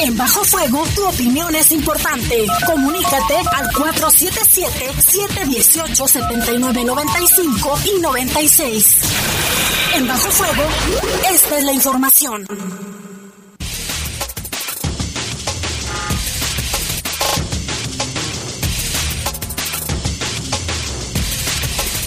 En Bajo Fuego, tu opinión es importante. Comunícate al 477-718-7995 y 96. En Bajo Fuego, esta es la información.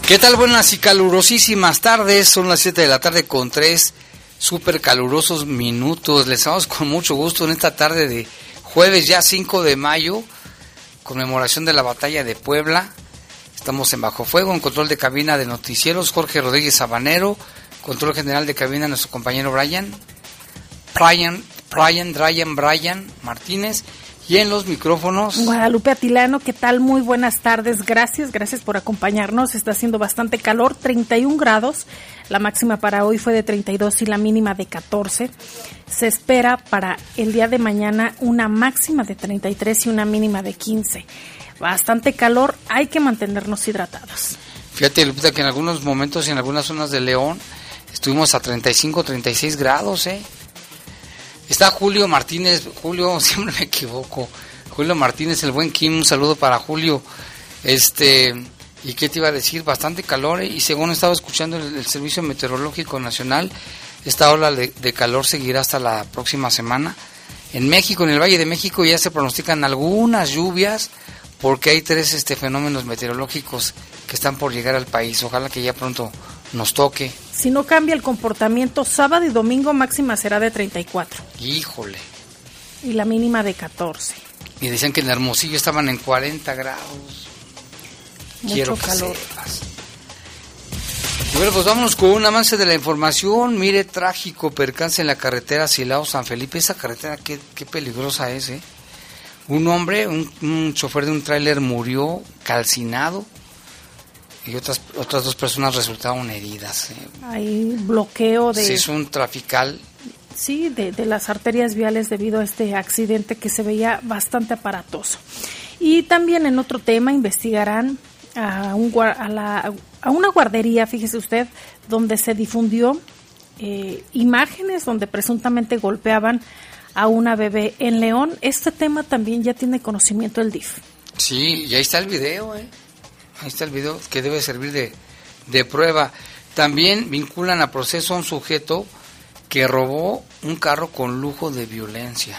¿Qué tal? Buenas y calurosísimas tardes. Son las 7 de la tarde con 3 súper calurosos minutos. Les damos con mucho gusto en esta tarde de jueves ya 5 de mayo, conmemoración de la batalla de Puebla. Estamos en Bajo Fuego, en control de cabina de noticieros, Jorge Rodríguez Sabanero, control general de cabina nuestro compañero Brian, Brian, Brian, Brian, Brian Martínez y en los micrófonos. Guadalupe Atilano, ¿qué tal? Muy buenas tardes. Gracias, gracias por acompañarnos. Está haciendo bastante calor, 31 grados. La máxima para hoy fue de 32 y la mínima de 14. Se espera para el día de mañana una máxima de 33 y una mínima de 15. Bastante calor, hay que mantenernos hidratados. Fíjate, Lupita, que en algunos momentos y en algunas zonas de León estuvimos a 35, 36 grados, ¿eh? Está Julio Martínez, Julio, siempre me equivoco. Julio Martínez, el buen Kim, un saludo para Julio. Este, ¿y qué te iba a decir? Bastante calor, ¿eh? y según estaba escuchando el, Servicio Meteorológico Nacional, esta ola de, de, calor seguirá hasta la próxima semana. En México, en el Valle de México, ya se pronostican algunas lluvias, porque hay tres este, fenómenos meteorológicos que están por llegar al país. Ojalá que ya pronto nos toque. Si no cambia el comportamiento, sábado y domingo máxima será de 34. Híjole. Y la mínima de 14. Y decían que en Hermosillo estaban en 40 grados. Mucho Quiero calor. Y bueno, pues vámonos con un avance de la información. Mire, trágico percance en la carretera Silao-San Felipe. Esa carretera, qué, qué peligrosa es, ¿eh? Un hombre, un, un chofer de un tráiler murió calcinado y otras otras dos personas resultaron heridas. ¿eh? Hay bloqueo de... Sí, es un trafical. Sí, de, de, las arterias viales debido a este accidente que se veía bastante aparatoso. Y también en otro tema investigarán a, un, a, la, a una guardería, fíjese usted, donde se difundió eh, imágenes donde presuntamente golpeaban a una bebé en León. Este tema también ya tiene conocimiento el DIF. Sí, y ahí está el video, ¿eh? Ahí está el video que debe servir de, de prueba. También vinculan a proceso a un sujeto que robó un carro con lujo de violencia.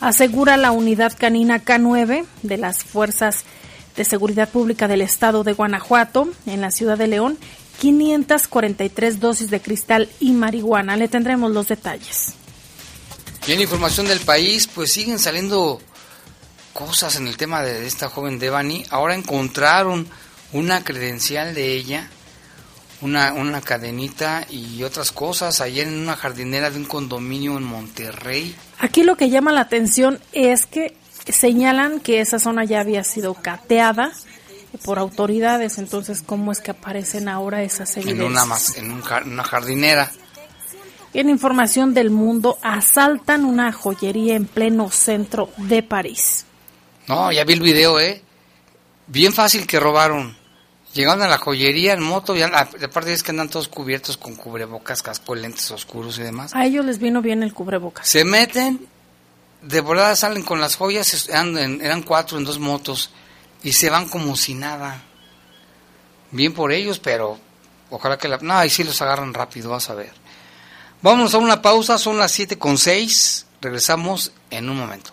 Asegura la unidad canina K9 de las Fuerzas de Seguridad Pública del Estado de Guanajuato, en la ciudad de León, 543 dosis de cristal y marihuana. Le tendremos los detalles. Y en información del país, pues siguen saliendo cosas en el tema de esta joven Devani. Ahora encontraron una credencial de ella, una, una cadenita y otras cosas ayer en una jardinera de un condominio en Monterrey. Aquí lo que llama la atención es que señalan que esa zona ya había sido cateada por autoridades, entonces cómo es que aparecen ahora esas evidencias. En una, en un, una jardinera. En información del mundo, asaltan una joyería en pleno centro de París. No, ya vi el video, ¿eh? Bien fácil que robaron. Llegaron a la joyería en moto, y aparte es que andan todos cubiertos con cubrebocas, casco, lentes oscuros y demás. A ellos les vino bien el cubrebocas. Se meten, de volada salen con las joyas, eran, eran cuatro en dos motos, y se van como si nada. Bien por ellos, pero ojalá que la... No, ahí sí los agarran rápido, vas a ver. Vamos a una pausa, son las siete con seis, regresamos en un momento.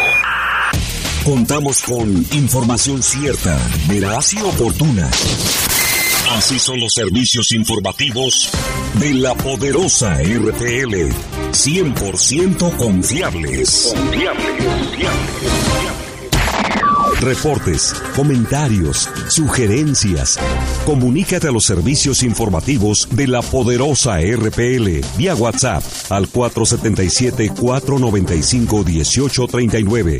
Contamos con información cierta, veraz y oportuna. Así son los servicios informativos de la poderosa RTL. 100% confiables. Confiable, confiable. Reportes, comentarios, sugerencias. Comunícate a los servicios informativos de la poderosa RPL vía WhatsApp al 477-495-1839.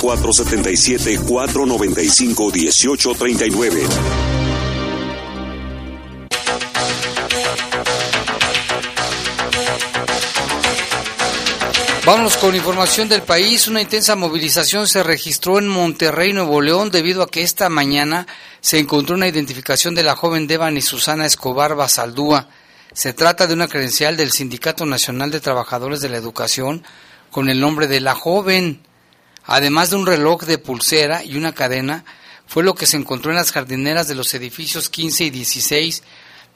477-495-1839. Vámonos con información del país. Una intensa movilización se registró en Monterrey, Nuevo León, debido a que esta mañana se encontró una identificación de la joven Devani Susana Escobar Basaldúa. Se trata de una credencial del Sindicato Nacional de Trabajadores de la Educación con el nombre de la joven. Además de un reloj de pulsera y una cadena, fue lo que se encontró en las jardineras de los edificios 15 y 16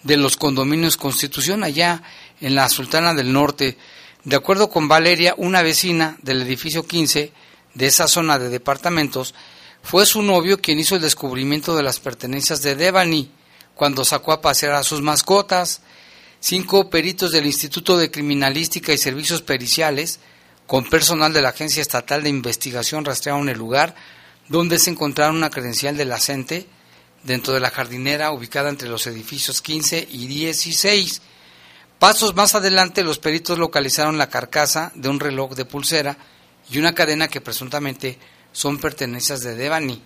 de los condominios Constitución allá en la Sultana del Norte. De acuerdo con Valeria, una vecina del edificio 15 de esa zona de departamentos, fue su novio quien hizo el descubrimiento de las pertenencias de Devani cuando sacó a pasear a sus mascotas. Cinco peritos del Instituto de Criminalística y Servicios Periciales, con personal de la Agencia Estatal de Investigación, rastrearon el lugar donde se encontraron una credencial de la CENTE dentro de la jardinera ubicada entre los edificios 15 y 16 Pasos más adelante, los peritos localizaron la carcasa de un reloj de pulsera y una cadena que presuntamente son pertenencias de Devani.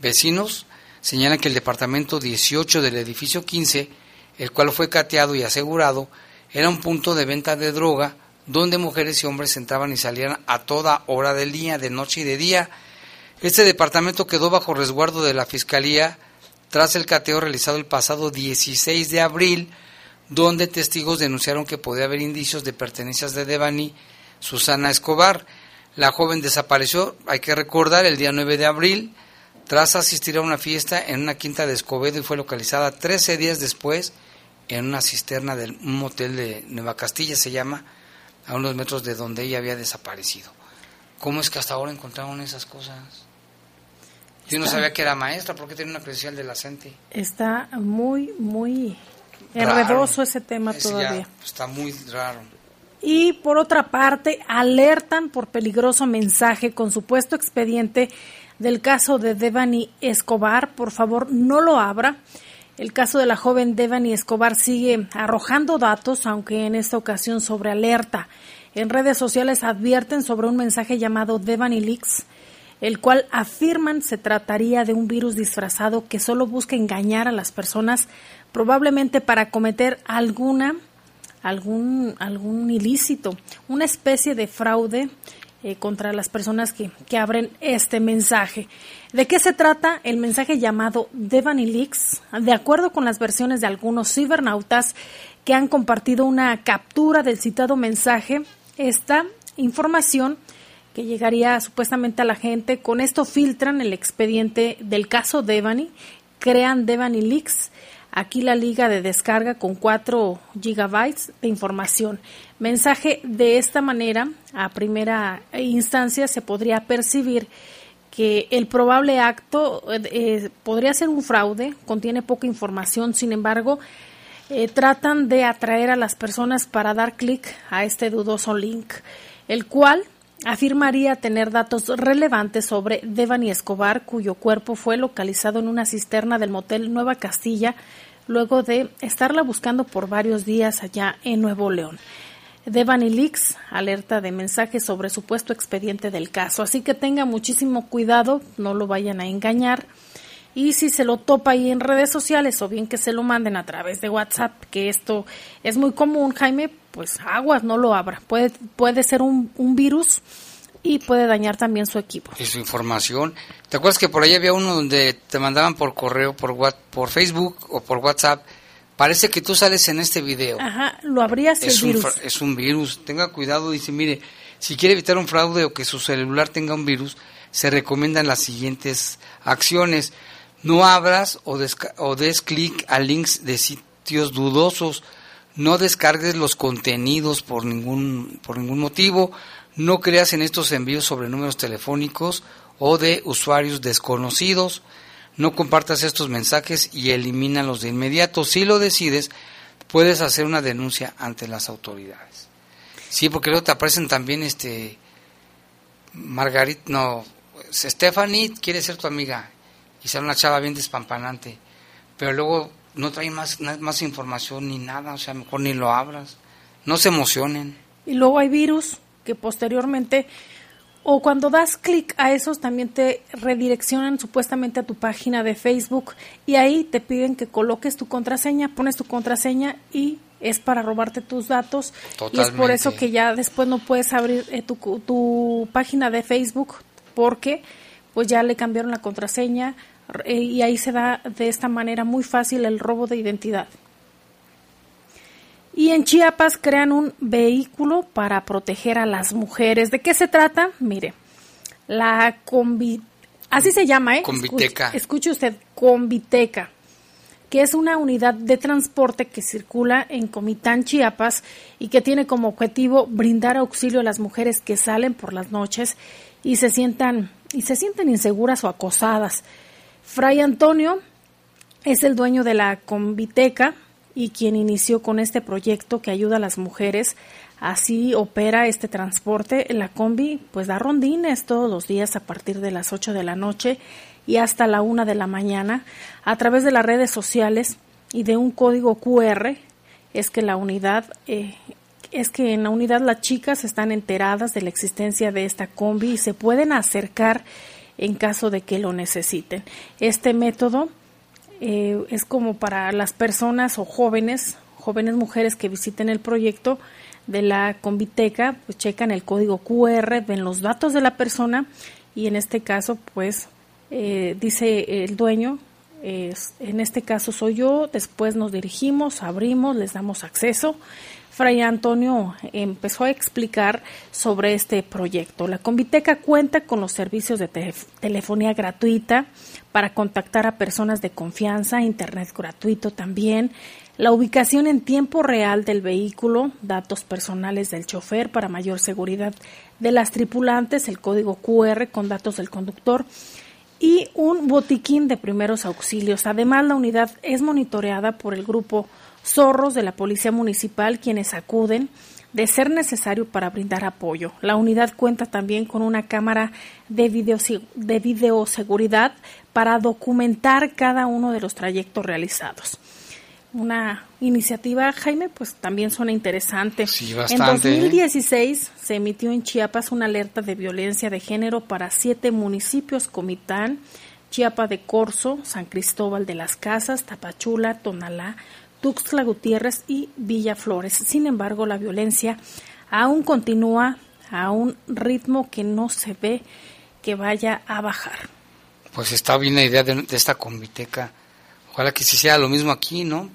Vecinos señalan que el departamento 18 del edificio 15, el cual fue cateado y asegurado, era un punto de venta de droga donde mujeres y hombres entraban y salían a toda hora del día, de noche y de día. Este departamento quedó bajo resguardo de la Fiscalía tras el cateo realizado el pasado 16 de abril donde testigos denunciaron que podía haber indicios de pertenencias de Devani Susana Escobar. La joven desapareció, hay que recordar, el día 9 de abril, tras asistir a una fiesta en una quinta de Escobedo y fue localizada 13 días después en una cisterna de un motel de Nueva Castilla, se llama, a unos metros de donde ella había desaparecido. ¿Cómo es que hasta ahora encontraron esas cosas? Yo no sabía que era maestra, ¿por qué tenía una credencial de la CENTE? Está muy, muy enredoso ese tema ya todavía. está muy raro. Y por otra parte, alertan por peligroso mensaje con supuesto expediente del caso de Devani Escobar. Por favor, no lo abra. El caso de la joven Devani Escobar sigue arrojando datos, aunque en esta ocasión sobre alerta. En redes sociales advierten sobre un mensaje llamado Devani Leaks, el cual afirman se trataría de un virus disfrazado que solo busca engañar a las personas, probablemente para cometer alguna algún algún ilícito, una especie de fraude eh, contra las personas que, que abren este mensaje. ¿De qué se trata? El mensaje llamado Devani Leaks, de acuerdo con las versiones de algunos cibernautas que han compartido una captura del citado mensaje, esta información que llegaría supuestamente a la gente, con esto filtran el expediente del caso Devani, crean Devani Leaks, Aquí la liga de descarga con 4 gigabytes de información. Mensaje de esta manera, a primera instancia, se podría percibir que el probable acto eh, podría ser un fraude, contiene poca información, sin embargo, eh, tratan de atraer a las personas para dar clic a este dudoso link, el cual afirmaría tener datos relevantes sobre Devani Escobar, cuyo cuerpo fue localizado en una cisterna del motel Nueva Castilla, luego de estarla buscando por varios días allá en Nuevo León. Devani Leaks alerta de mensajes sobre supuesto expediente del caso, así que tenga muchísimo cuidado, no lo vayan a engañar. Y si se lo topa ahí en redes sociales o bien que se lo manden a través de WhatsApp, que esto es muy común, Jaime, pues aguas, no lo abra. Puede, puede ser un, un virus y puede dañar también su equipo. Y su información. ¿Te acuerdas que por ahí había uno donde te mandaban por correo, por, por Facebook o por WhatsApp Parece que tú sales en este video. Ajá, lo abrías es, el un, virus. fra- es un virus. Tenga cuidado, dice, mire, si quiere evitar un fraude o que su celular tenga un virus, se recomiendan las siguientes acciones. No abras o, desca- o des clic a links de sitios dudosos. No descargues los contenidos por ningún, por ningún motivo. No creas en estos envíos sobre números telefónicos o de usuarios desconocidos. No compartas estos mensajes y elimínalos de inmediato. Si lo decides, puedes hacer una denuncia ante las autoridades. Sí, porque luego te aparecen también este Margarit, no, Stephanie quiere ser tu amiga y sea una chava bien despampanante, pero luego no trae más más información ni nada, o sea, mejor ni lo abras. No se emocionen. Y luego hay virus que posteriormente, o cuando das clic a esos, también te redireccionan supuestamente a tu página de Facebook y ahí te piden que coloques tu contraseña, pones tu contraseña y es para robarte tus datos. Y es por eso que ya después no puedes abrir eh, tu, tu página de Facebook porque pues ya le cambiaron la contraseña eh, y ahí se da de esta manera muy fácil el robo de identidad. Y en Chiapas crean un vehículo para proteger a las mujeres. ¿De qué se trata? Mire, la combi... Así se llama, ¿eh? Conviteca. Escuche, escuche usted, Conviteca, que es una unidad de transporte que circula en Comitán, Chiapas, y que tiene como objetivo brindar auxilio a las mujeres que salen por las noches y se sientan, y se sienten inseguras o acosadas. Fray Antonio es el dueño de la Conviteca y quien inició con este proyecto que ayuda a las mujeres. Así opera este transporte. La combi pues da rondines todos los días a partir de las 8 de la noche y hasta la 1 de la mañana a través de las redes sociales y de un código QR es que la unidad eh, es que en la unidad las chicas están enteradas de la existencia de esta combi y se pueden acercar en caso de que lo necesiten. Este método eh, es como para las personas o jóvenes, jóvenes mujeres que visiten el proyecto de la Conviteca, pues checan el código QR, ven los datos de la persona y en este caso, pues eh, dice el dueño, en este caso soy yo, después nos dirigimos, abrimos, les damos acceso. Fray Antonio empezó a explicar sobre este proyecto. La Conviteca cuenta con los servicios de tele- telefonía gratuita para contactar a personas de confianza, internet gratuito también, la ubicación en tiempo real del vehículo, datos personales del chofer para mayor seguridad de las tripulantes, el código QR con datos del conductor y un botiquín de primeros auxilios. Además, la unidad es monitoreada por el grupo Zorros de la Policía Municipal, quienes acuden de ser necesario para brindar apoyo. La unidad cuenta también con una cámara de, video, de videoseguridad para documentar cada uno de los trayectos realizados. Una iniciativa, Jaime, pues también suena interesante. Sí, en bastante, ¿eh? 2016 se emitió en Chiapas una alerta de violencia de género para siete municipios, Comitán, Chiapa de Corzo, San Cristóbal de las Casas, Tapachula, Tonalá, Tuxtla Gutiérrez y Villa Flores. Sin embargo, la violencia aún continúa a un ritmo que no se ve que vaya a bajar. Pues está bien la idea de, de esta conviteca. Ojalá que si sea lo mismo aquí, ¿no?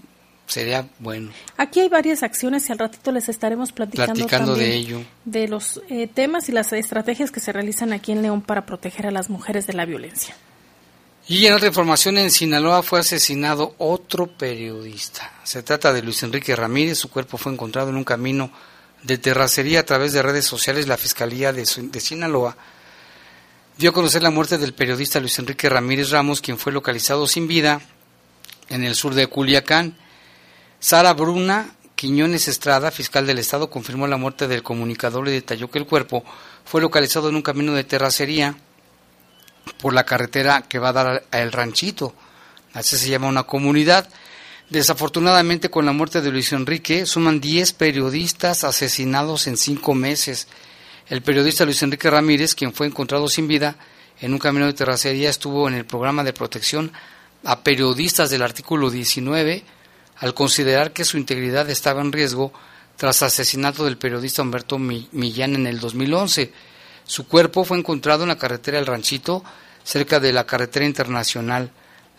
Sería bueno. Aquí hay varias acciones y al ratito les estaremos platicando, Platicando de también ello. de los eh, temas y las estrategias que se realizan aquí en León para proteger a las mujeres de la violencia. Y en otra información, en Sinaloa fue asesinado otro periodista. Se trata de Luis Enrique Ramírez. Su cuerpo fue encontrado en un camino de terracería a través de redes sociales. La Fiscalía de, de Sinaloa dio a conocer la muerte del periodista Luis Enrique Ramírez Ramos, quien fue localizado sin vida en el sur de Culiacán. Sara Bruna Quiñones Estrada, fiscal del Estado, confirmó la muerte del comunicador y detalló que el cuerpo fue localizado en un camino de terracería por la carretera que va a dar a El Ranchito. Así se llama una comunidad. Desafortunadamente, con la muerte de Luis Enrique, suman 10 periodistas asesinados en cinco meses. El periodista Luis Enrique Ramírez, quien fue encontrado sin vida en un camino de terracería, estuvo en el programa de protección a periodistas del artículo 19 al considerar que su integridad estaba en riesgo tras asesinato del periodista Humberto Mi- Millán en el 2011. Su cuerpo fue encontrado en la carretera El Ranchito, cerca de la carretera internacional.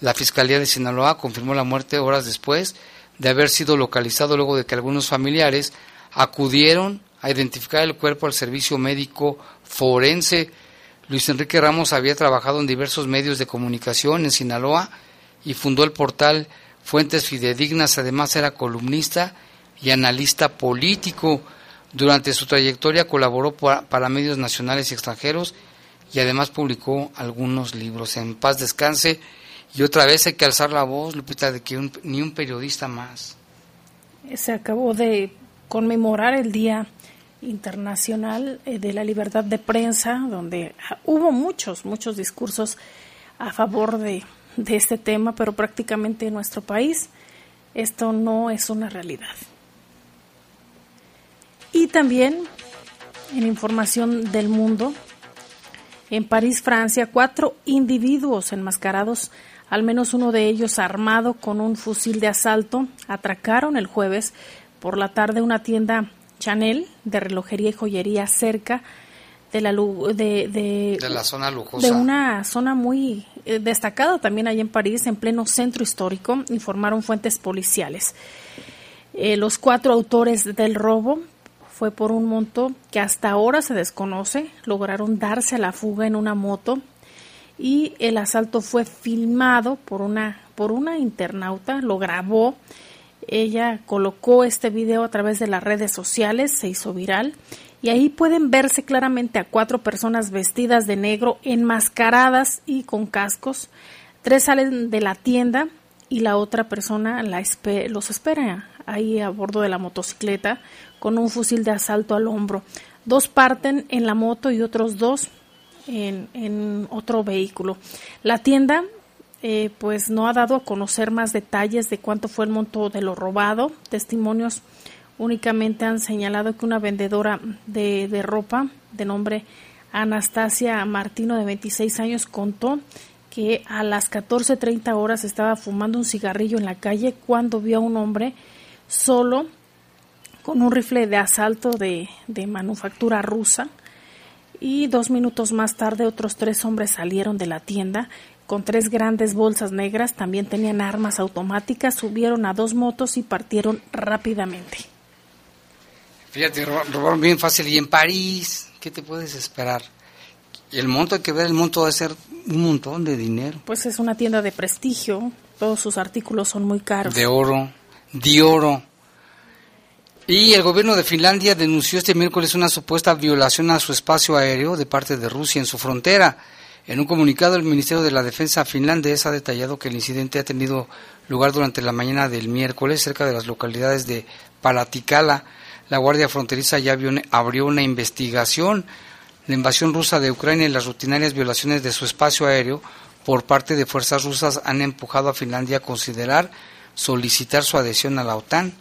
La Fiscalía de Sinaloa confirmó la muerte horas después de haber sido localizado luego de que algunos familiares acudieron a identificar el cuerpo al servicio médico forense. Luis Enrique Ramos había trabajado en diversos medios de comunicación en Sinaloa y fundó el portal Fuentes Fidedignas, además era columnista y analista político. Durante su trayectoria colaboró para medios nacionales y extranjeros y además publicó algunos libros. En paz descanse y otra vez hay que alzar la voz, Lupita, de que ni un periodista más. Se acabó de conmemorar el Día Internacional eh, de la Libertad de Prensa, donde hubo muchos, muchos discursos a favor de, de este tema, pero prácticamente en nuestro país esto no es una realidad. Y también en información del mundo, en París, Francia, cuatro individuos enmascarados, al menos uno de ellos armado con un fusil de asalto, atracaron el jueves por la tarde una tienda Chanel de relojería y joyería cerca de la, de, de, la zona lujosa. De una zona muy eh, destacada también ahí en París, en pleno centro histórico, informaron fuentes policiales. Eh, los cuatro autores del robo fue por un monto que hasta ahora se desconoce. Lograron darse a la fuga en una moto y el asalto fue filmado por una, por una internauta, lo grabó. Ella colocó este video a través de las redes sociales, se hizo viral y ahí pueden verse claramente a cuatro personas vestidas de negro, enmascaradas y con cascos. Tres salen de la tienda y la otra persona la los espera ahí a bordo de la motocicleta con un fusil de asalto al hombro. Dos parten en la moto y otros dos en, otro vehículo. La tienda eh, pues no ha dado a conocer más detalles de cuánto fue el monto de lo robado. Testimonios únicamente han señalado que una vendedora de, ropa de nombre Anastasia Martino de 26 años contó que a las 14.30 horas estaba fumando un cigarrillo en la calle cuando vio a un hombre solo con un rifle de asalto de, de, manufactura rusa y dos minutos más tarde otros tres hombres salieron de la tienda con tres grandes bolsas negras, también tenían armas automáticas, subieron a dos motos y partieron rápidamente. Fíjate, robaron bien fácil. Y en París, ¿qué te puedes esperar? Y el monto, hay que ver, el monto a ser un montón de dinero. Pues es una tienda de prestigio, todos sus artículos son muy caros. De oro, de oro. Y el gobierno de Finlandia denunció este miércoles una supuesta violación a su espacio aéreo de parte de Rusia en su frontera. En un comunicado, el Ministerio de la Defensa finlandés ha detallado que el incidente ha tenido lugar durante la mañana del miércoles cerca de las localidades de Palatikala, la Guardia Fronteriza ya abrió una investigación. La invasión rusa de Ucrania y las rutinarias violaciones de su espacio aéreo por parte de fuerzas rusas han empujado a Finlandia a considerar solicitar su adhesión a la OTAN.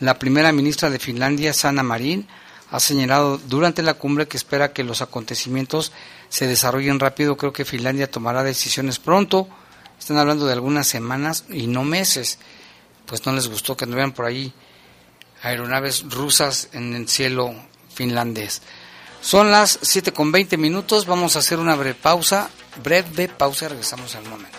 La primera ministra de Finlandia, Sanna Marin, ha señalado durante la cumbre que espera que los acontecimientos se desarrollen rápido. Creo que Finlandia tomará decisiones pronto. Están hablando de algunas semanas y no meses. Pues no les gustó que anduvieran por ahí aeronaves rusas en el cielo finlandés. Son las 7 con 20 minutos, vamos a hacer una breve pausa, breve pausa, regresamos al momento.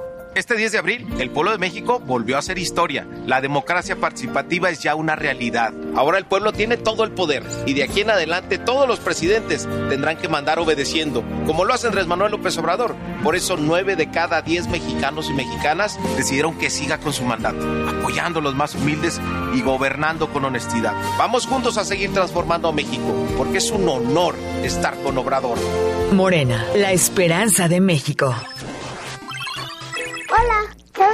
Este 10 de abril, el pueblo de México volvió a hacer historia. La democracia participativa es ya una realidad. Ahora el pueblo tiene todo el poder y de aquí en adelante todos los presidentes tendrán que mandar obedeciendo, como lo hace Andrés Manuel López Obrador. Por eso nueve de cada diez mexicanos y mexicanas decidieron que siga con su mandato, apoyando a los más humildes y gobernando con honestidad. Vamos juntos a seguir transformando a México, porque es un honor estar con Obrador. Morena, la esperanza de México.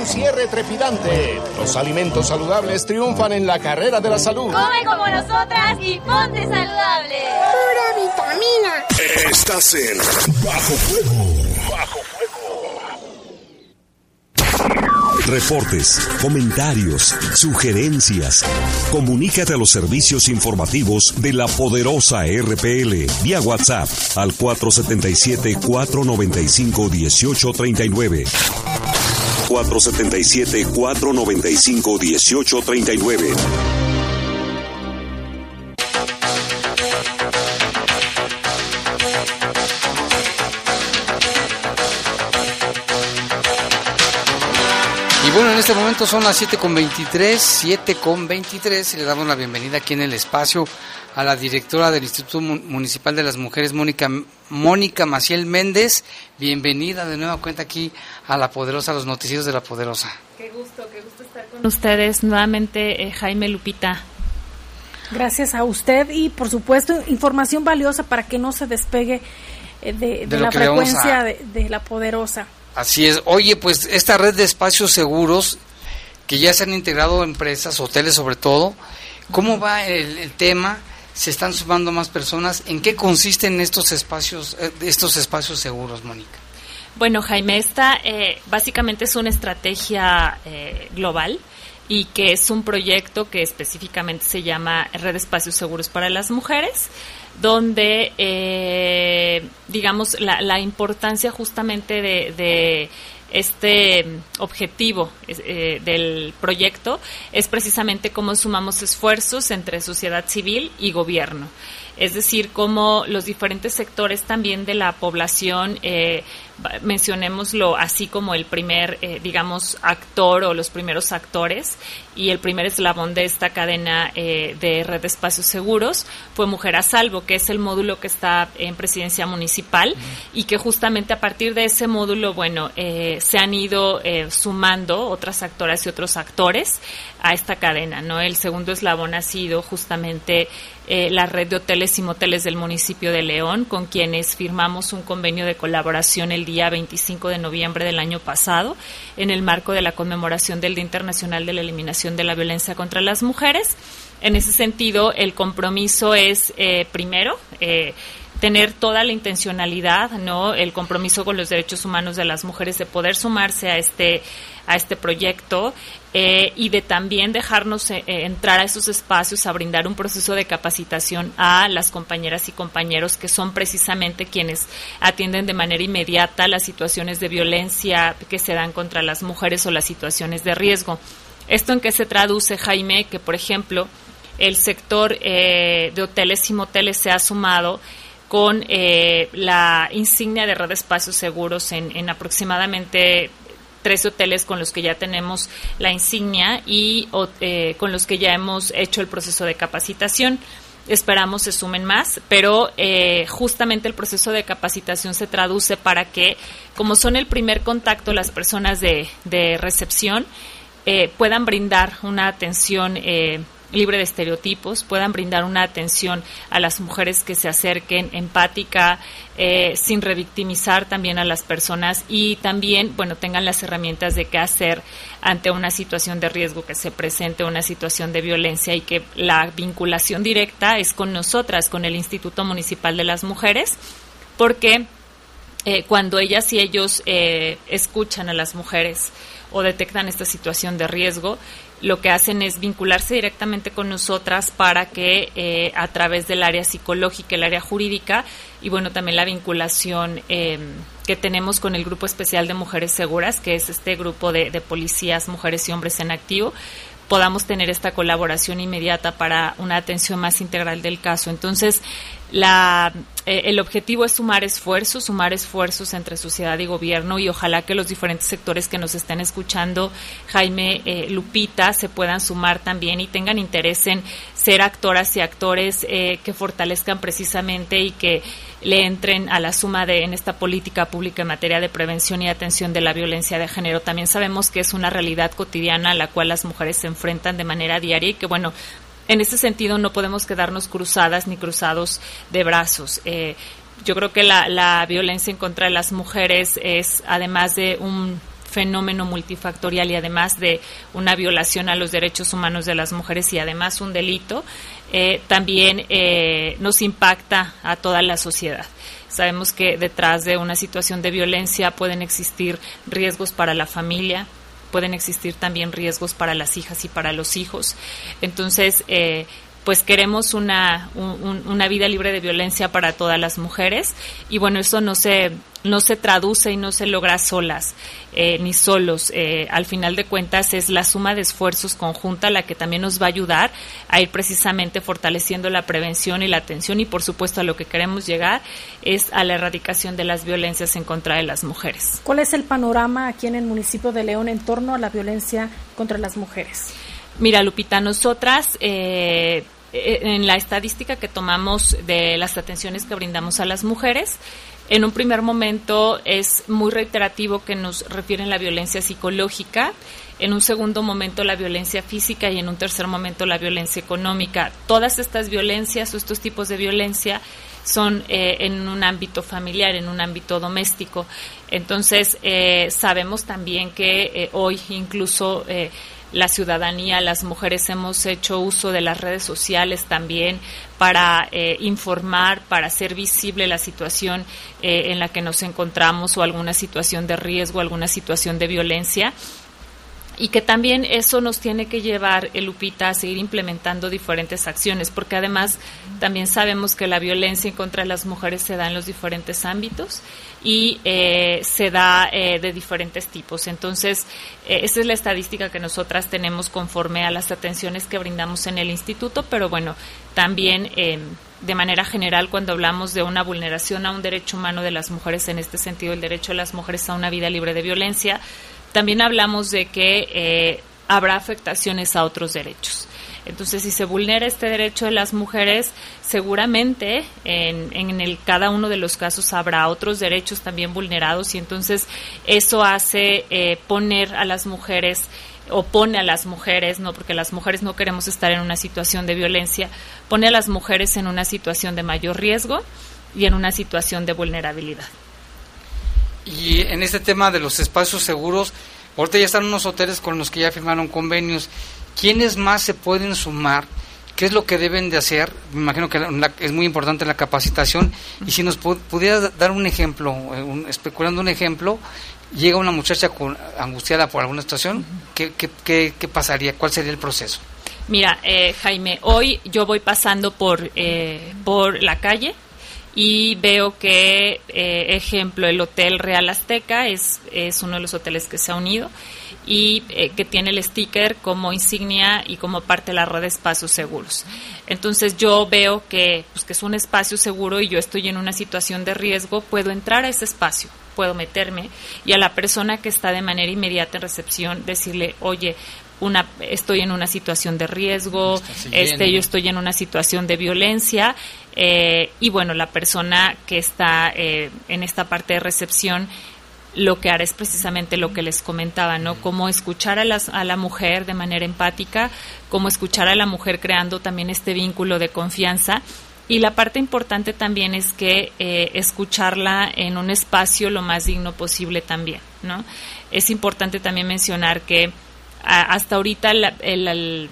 Un cierre trepidante. Los alimentos saludables triunfan en la carrera de la salud. Come como nosotras y ponte saludable. Pura vitamina. Estás en Bajo Fuego. Bajo Reportes, comentarios, sugerencias. Comunícate a los servicios informativos de la poderosa RPL vía WhatsApp al 477-495-1839. 477-495-1839. Y bueno, en este momento son las 7.23, 7.23 y le damos la bienvenida aquí en el espacio a la directora del Instituto Municipal de las Mujeres, Mónica, Mónica Maciel Méndez. Bienvenida de nueva cuenta aquí a La Poderosa, a los noticieros de La Poderosa. Qué gusto, qué gusto estar con ustedes nuevamente, eh, Jaime Lupita. Gracias a usted y por supuesto información valiosa para que no se despegue eh, de, de, De lo la frecuencia a- de, de La Poderosa. Así es. Oye, pues esta red de espacios seguros que ya se han integrado empresas, hoteles sobre todo, ¿cómo va el, el tema? ¿Se están sumando más personas? ¿En qué consisten estos espacios, eh, estos espacios seguros, Mónica? Bueno, Jaime, esta eh, básicamente es una estrategia eh, global y que es un proyecto que específicamente se llama Red Espacios Seguros para las Mujeres, donde, eh, digamos, la, la importancia justamente de, de este objetivo eh, del proyecto es precisamente cómo sumamos esfuerzos entre sociedad civil y gobierno. Es decir, cómo los diferentes sectores también de la población, eh, mencionémoslo así como el primer, eh, digamos, actor o los primeros actores y el primer eslabón de esta cadena eh, de red de espacios seguros fue Mujer a Salvo, que es el módulo que está en presidencia municipal y que justamente a partir de ese módulo, bueno, eh, se han ido eh, sumando otras actoras y otros actores a esta cadena, ¿no? El segundo eslabón ha sido justamente eh, la red de hoteles y moteles del municipio de León, con quienes firmamos un convenio de colaboración el día 25 de noviembre del año pasado, en el marco de la conmemoración del Día Internacional de la Eliminación de la Violencia contra las Mujeres. En ese sentido, el compromiso es, eh, primero, eh, tener toda la intencionalidad, ¿no? El compromiso con los derechos humanos de las mujeres de poder sumarse a este a este proyecto eh, y de también dejarnos eh, eh, entrar a esos espacios a brindar un proceso de capacitación a las compañeras y compañeros que son precisamente quienes atienden de manera inmediata las situaciones de violencia que se dan contra las mujeres o las situaciones de riesgo. ¿Esto en qué se traduce, Jaime? Que, por ejemplo, el sector eh, de hoteles y moteles se ha sumado con eh, la insignia de red de espacios seguros en, en aproximadamente 13 hoteles con los que ya tenemos la insignia y eh, con los que ya hemos hecho el proceso de capacitación. Esperamos se sumen más, pero eh, justamente el proceso de capacitación se traduce para que, como son el primer contacto las personas de, de recepción, eh, puedan brindar una atención eh, libre de estereotipos, puedan brindar una atención a las mujeres que se acerquen empática, eh, sin revictimizar también a las personas y también, bueno, tengan las herramientas de qué hacer ante una situación de riesgo que se presente, una situación de violencia y que la vinculación directa es con nosotras, con el Instituto Municipal de las Mujeres, porque eh, cuando ellas y ellos eh, escuchan a las mujeres o detectan esta situación de riesgo, lo que hacen es vincularse directamente con nosotras para que eh, a través del área psicológica, el área jurídica y bueno, también la vinculación eh, que tenemos con el Grupo Especial de Mujeres Seguras, que es este grupo de, de policías, mujeres y hombres en activo, podamos tener esta colaboración inmediata para una atención más integral del caso. Entonces, la, eh, el objetivo es sumar esfuerzos, sumar esfuerzos entre sociedad y gobierno y ojalá que los diferentes sectores que nos estén escuchando, Jaime, eh, Lupita, se puedan sumar también y tengan interés en ser actoras y actores eh, que fortalezcan precisamente y que le entren a la suma de en esta política pública en materia de prevención y atención de la violencia de género. También sabemos que es una realidad cotidiana a la cual las mujeres se enfrentan de manera diaria y que bueno, en ese sentido no podemos quedarnos cruzadas ni cruzados de brazos. Eh, yo creo que la, la violencia en contra de las mujeres es, además de un fenómeno multifactorial y además de una violación a los derechos humanos de las mujeres y además un delito, eh, también eh, nos impacta a toda la sociedad. Sabemos que detrás de una situación de violencia pueden existir riesgos para la familia, pueden existir también riesgos para las hijas y para los hijos. Entonces, eh, pues queremos una, una vida libre de violencia para todas las mujeres y bueno, eso no se, no se traduce y no se logra solas eh, ni solos. Eh, al final de cuentas es la suma de esfuerzos conjunta la que también nos va a ayudar a ir precisamente fortaleciendo la prevención y la atención y por supuesto a lo que queremos llegar es a la erradicación de las violencias en contra de las mujeres. ¿Cuál es el panorama aquí en el municipio de León en torno a la violencia contra las mujeres? Mira, Lupita, nosotras eh, eh, en la estadística que tomamos de las atenciones que brindamos a las mujeres, en un primer momento es muy reiterativo que nos refieren la violencia psicológica, en un segundo momento la violencia física y en un tercer momento la violencia económica. Todas estas violencias o estos tipos de violencia son eh, en un ámbito familiar, en un ámbito doméstico. Entonces, sabemos también que hoy incluso la ciudadanía, las mujeres hemos hecho uso de las redes sociales también para eh, informar, para hacer visible la situación eh, en la que nos encontramos o alguna situación de riesgo, alguna situación de violencia y que también eso nos tiene que llevar, el Lupita, a seguir implementando diferentes acciones, porque además también sabemos que la violencia en contra las mujeres se da en los diferentes ámbitos y eh, se da eh, de diferentes tipos. Entonces, eh, esa es la estadística que nosotras tenemos conforme a las atenciones que brindamos en el instituto, pero bueno, también de manera general cuando hablamos de una vulneración a un derecho humano de las mujeres, en este sentido el derecho de las mujeres a una vida libre de violencia, también hablamos de que eh, habrá afectaciones a otros derechos. Entonces, si se vulnera este derecho de las mujeres, seguramente en, en el, cada uno de los casos habrá otros derechos también vulnerados y entonces eso hace eh, poner a las mujeres o pone a las mujeres, no porque las mujeres no queremos estar en una situación de violencia, pone a las mujeres en una situación de mayor riesgo y en una situación de vulnerabilidad. Y en este tema de los espacios seguros, ahorita ya están unos hoteles con los que ya firmaron convenios. ¿Quiénes más se pueden sumar? ¿Qué es lo que deben de hacer? Me imagino que es muy importante la capacitación. Y si nos pudieras dar un ejemplo, eh, especulando un ejemplo, llega una muchacha con, angustiada por alguna situación, ¿qué, qué, pasaría? ¿Cuál sería el proceso? Mira, eh, Jaime, hoy yo voy pasando por, eh, por la calle y veo que, eh, ejemplo, el Hotel Real Azteca es, es uno de los hoteles que se ha unido y eh, que tiene el sticker como insignia y como parte de la red de espacios seguros. Entonces yo veo que, pues, que es un espacio seguro y yo estoy en una situación de riesgo, puedo entrar a ese espacio, puedo meterme y a la persona que está de manera inmediata en recepción decirle, oye, una, estoy en una situación de riesgo, este, yo estoy en una situación de violencia eh, y bueno, la persona que está eh, en esta parte de recepción lo que hará es precisamente lo que les comentaba, ¿no? Cómo escuchar a, las, a la mujer de manera empática, cómo escuchar a la mujer creando también este vínculo de confianza. Y la parte importante también es que eh, escucharla en un espacio lo más digno posible también, ¿no? Es importante también mencionar que hasta ahorita el, el,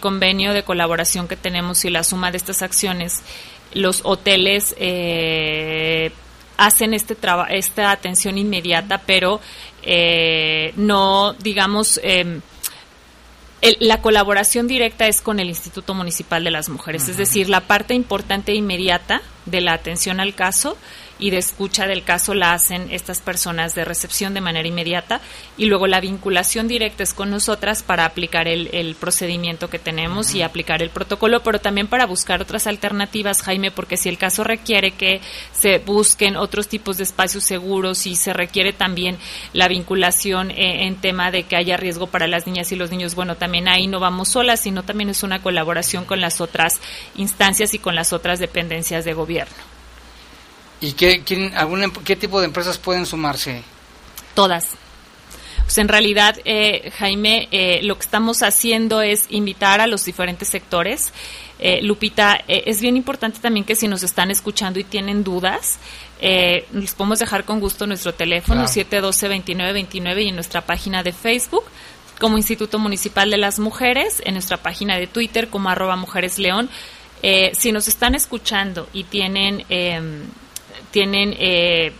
convenio de colaboración que tenemos y la suma de estas acciones, los hoteles eh, hacen este esta atención inmediata, pero eh, no, digamos, em, la colaboración directa es con el Instituto Municipal de las Mujeres, es decir, la parte importante e inmediata de la atención al caso y de escucha del caso la hacen estas personas de recepción de manera inmediata y luego la vinculación directa es con nosotras para aplicar el, procedimiento que tenemos y aplicar el protocolo, pero también para buscar otras alternativas, Jaime, porque si el caso requiere que se busquen otros tipos de espacios seguros y se requiere también la vinculación eh, en tema de que haya riesgo para las niñas y los niños, bueno, también ahí no vamos solas, sino también es una colaboración con las otras instancias y con las otras dependencias de gobierno. ¿Y qué, algún, qué tipo de empresas pueden sumarse? Todas. Pues en realidad, eh, Jaime, eh, lo que estamos haciendo es invitar a los diferentes sectores. Eh, Lupita, es bien importante también que si nos están escuchando y tienen dudas, les podemos dejar con gusto nuestro teléfono 712-2929 y en nuestra página de Facebook como Instituto Municipal de las Mujeres, en nuestra página de Twitter como arroba Mujeres León. si nos están escuchando y tienen em, tienen eh,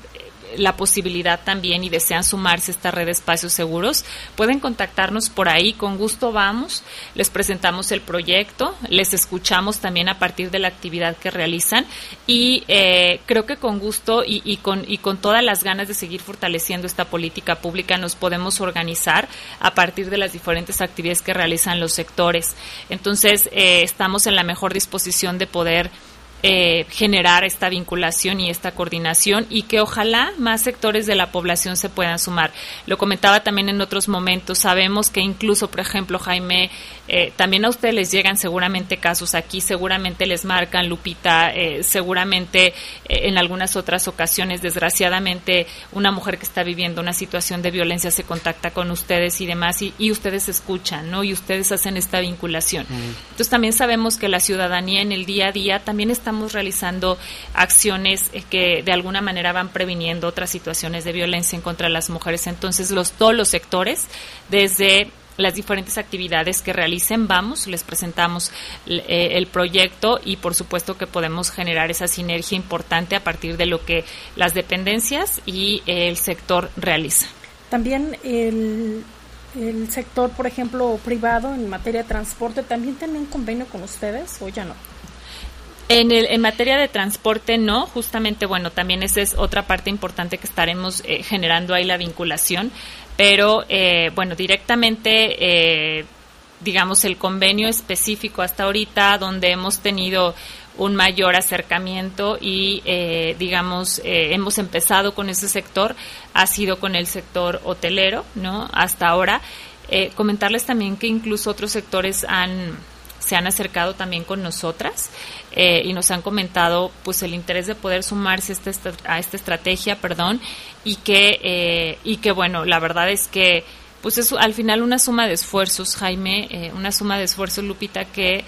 la posibilidad también y desean sumarse a esta red de espacios seguros, pueden contactarnos por ahí, con gusto vamos, les presentamos el proyecto, les escuchamos también a partir de la actividad que realizan y eh, creo que con gusto y, con, y con todas las ganas de seguir fortaleciendo esta política pública nos podemos organizar a partir de las diferentes actividades que realizan los sectores. Entonces, eh, estamos en la mejor disposición de poder eh, generar esta vinculación y esta coordinación y que ojalá más sectores de la población se puedan sumar. Lo comentaba también en otros momentos, sabemos que incluso, por ejemplo, Jaime, eh, también a ustedes les llegan seguramente casos aquí, seguramente les marcan, Lupita, eh, seguramente en algunas otras ocasiones, desgraciadamente, una mujer que está viviendo una situación de violencia se contacta con ustedes y demás y, y ustedes escuchan, ¿no? Y ustedes hacen esta vinculación. Entonces también sabemos que la ciudadanía en el día a día también está estamos realizando acciones eh, que de alguna manera van previniendo otras situaciones de violencia en contra de las mujeres. Entonces, los, todos los sectores, desde las diferentes actividades que realicen, vamos, les presentamos eh, el proyecto y por supuesto que podemos generar esa sinergia importante a partir de lo que las dependencias y el sector realizan. También el, el sector, por ejemplo, privado en materia de transporte, ¿también tiene un convenio con ustedes o ya no? En, el, en materia de transporte, no, justamente, bueno, también esa es otra parte importante que estaremos eh, generando ahí la vinculación, pero, eh, bueno, directamente, eh, digamos, el convenio específico hasta ahorita, donde hemos tenido un mayor acercamiento y, digamos, hemos empezado con ese sector, ha sido con el sector hotelero, ¿no? Hasta ahora. comentarles también que incluso otros sectores han se han acercado también con nosotras eh, y nos han comentado pues el interés de poder sumarse a esta, a esta estrategia, perdón, y que, eh, y que bueno, la verdad es que pues es al final una suma de esfuerzos, Jaime, eh, una suma de esfuerzos, Lupita, que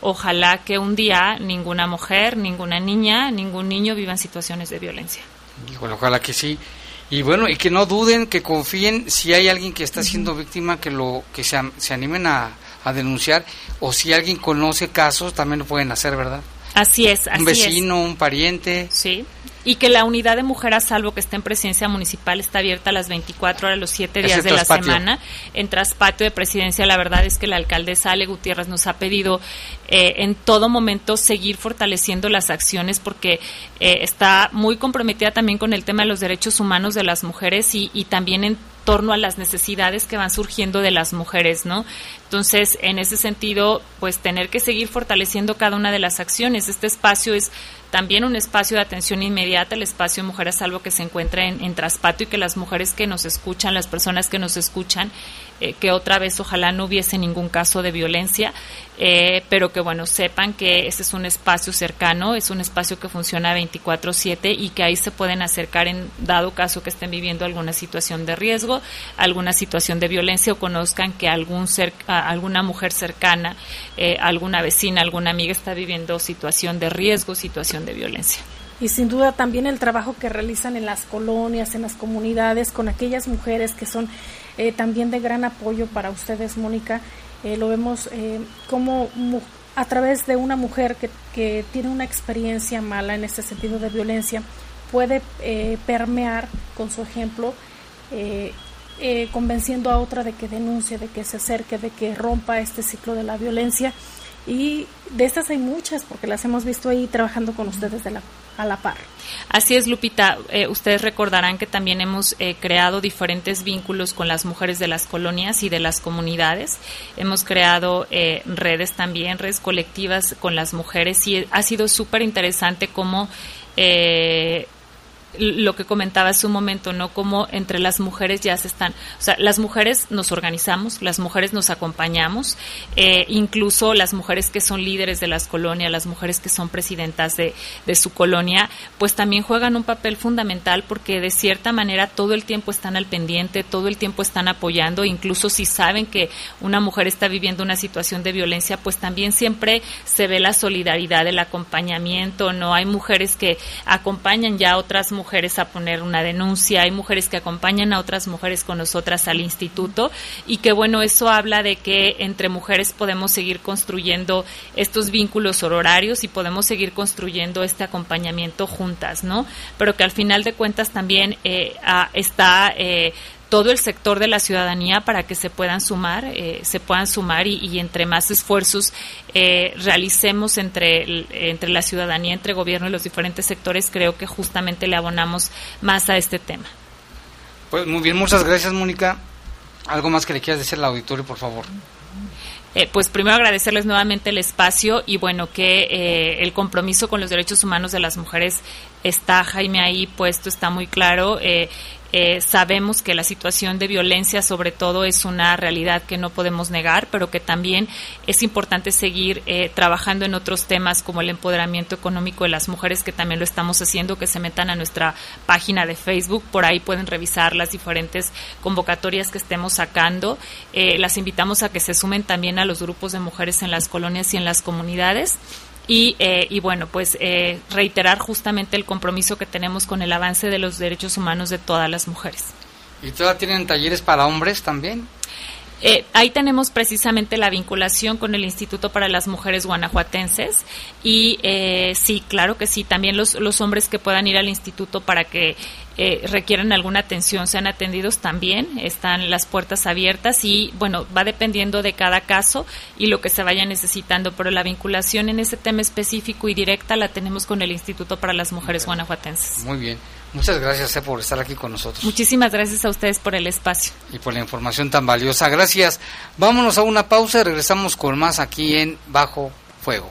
ojalá que un día ninguna mujer, ninguna niña, ningún niño viva en situaciones de violencia. ojalá que sí. Y bueno, y que no duden, que confíen si hay alguien que está siendo víctima, que lo que se, se animen a, a denunciar o si alguien conoce casos también lo pueden hacer, ¿verdad? Así es, así Un vecino, un pariente. Sí. Y que la unidad de mujer a salvo que está en presidencia municipal está abierta a las 24 horas, los 7 días de la semana. En traspatio de presidencia, la verdad es que la alcaldesa Ale Gutiérrez nos ha pedido eh, en todo momento seguir fortaleciendo las acciones porque eh, está muy comprometida también con el tema de los derechos humanos de las mujeres y, y también en torno a las necesidades que van surgiendo de las mujeres, ¿no? Entonces, en ese sentido, pues tener que seguir fortaleciendo cada una de las acciones. Este espacio es también un espacio de atención inmediata, el espacio Mujeres Salvo que se encuentra en, en Traspato y que las mujeres que nos escuchan, las personas que nos escuchan, eh, que otra vez ojalá no hubiese ningún caso de violencia, eh, pero que bueno, sepan que este es un espacio cercano, es un espacio que funciona 24/7 y que ahí se pueden acercar en dado caso que estén viviendo alguna situación de riesgo, alguna situación de violencia o conozcan que algún alguna mujer cercana, eh, alguna vecina, alguna amiga está viviendo situación de riesgo, situación de violencia y sin duda también el trabajo que realizan en las colonias, en las comunidades, con aquellas mujeres que son eh, también de gran apoyo para ustedes, Mónica. Eh, lo vemos eh, como a través de una mujer que, que, tiene una experiencia mala en este sentido de violencia, puede permear con su ejemplo, convenciendo a otra de que denuncie, de que se acerque, de que rompa este ciclo de la violencia y de estas hay muchas porque las hemos visto ahí trabajando con ustedes de la, a la par. Así es, Lupita. Eh, ustedes recordarán que también hemos eh, creado diferentes vínculos con las mujeres de las colonias y de las comunidades. Hemos creado eh, redes también, redes colectivas con las mujeres y ha sido súper interesante cómo lo que comentaba hace un momento, ¿no? Como entre las mujeres ya se están, o sea, las mujeres nos organizamos, las mujeres nos acompañamos, eh, incluso las mujeres que son líderes de las colonias, las mujeres que son presidentas de, de su colonia, pues también juegan un papel fundamental porque de cierta manera todo el tiempo están al pendiente, todo el tiempo están apoyando, incluso si saben que una mujer está viviendo una situación de violencia, pues también siempre se ve la solidaridad, el acompañamiento, ¿no? Hay mujeres que acompañan ya a otras mujeres mujeres a poner una denuncia, hay mujeres que acompañan a otras mujeres con nosotras al instituto y que bueno, eso habla de que entre mujeres podemos seguir construyendo estos vínculos horarios y podemos seguir construyendo este acompañamiento juntas, ¿no? Pero que al final de cuentas también eh, está eh, todo el sector de la ciudadanía para que se puedan sumar, eh, se puedan sumar y, entre más esfuerzos eh, realicemos entre, entre la ciudadanía, entre gobierno y los diferentes sectores, creo que justamente le abonamos más a este tema. Pues muy bien, muchas gracias, Mónica. ¿Algo más que le quieras decir al auditorio, por favor? Eh, pues primero agradecerles nuevamente el espacio y bueno que el compromiso con los derechos humanos de las mujeres está Jaime ahí puesto está muy claro eh, eh, sabemos que la situación de violencia sobre todo es una realidad que no podemos negar, pero que también es importante seguir eh, trabajando en otros temas como el empoderamiento económico de las mujeres, que también lo estamos haciendo, que se metan a nuestra página de Facebook, por ahí pueden revisar las diferentes convocatorias que estemos sacando. Eh, las invitamos a que se sumen también a los grupos de mujeres en las colonias y en las comunidades. Y, eh, y bueno, pues eh, reiterar justamente el compromiso que tenemos con el avance de los derechos humanos de todas las mujeres. ¿Y todavía tienen talleres para hombres también? Eh, ahí tenemos precisamente la vinculación con el Instituto para las Mujeres Guanajuatenses y eh, sí, claro que sí, también los, los hombres que puedan ir al instituto para que eh, requieran alguna atención sean atendidos también, están las puertas abiertas y bueno, va dependiendo de cada caso y lo que se vaya necesitando, pero la vinculación en ese tema específico y directa la tenemos con el Instituto para las Mujeres Guanajuatenses. Muy bien. Muchas gracias eh, por estar aquí con nosotros. Muchísimas gracias a ustedes por el espacio. Y por la información tan valiosa. Gracias. Vámonos a una pausa y regresamos con más aquí en Bajo Fuego.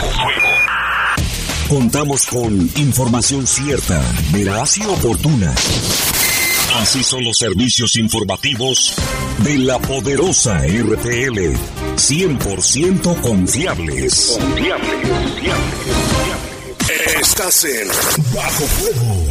Contamos con información cierta, veraz y oportuna. Así son los servicios informativos de la poderosa RTL. 100% confiables. Confiables, confiables, confiables. Estás en Bajo Fuego.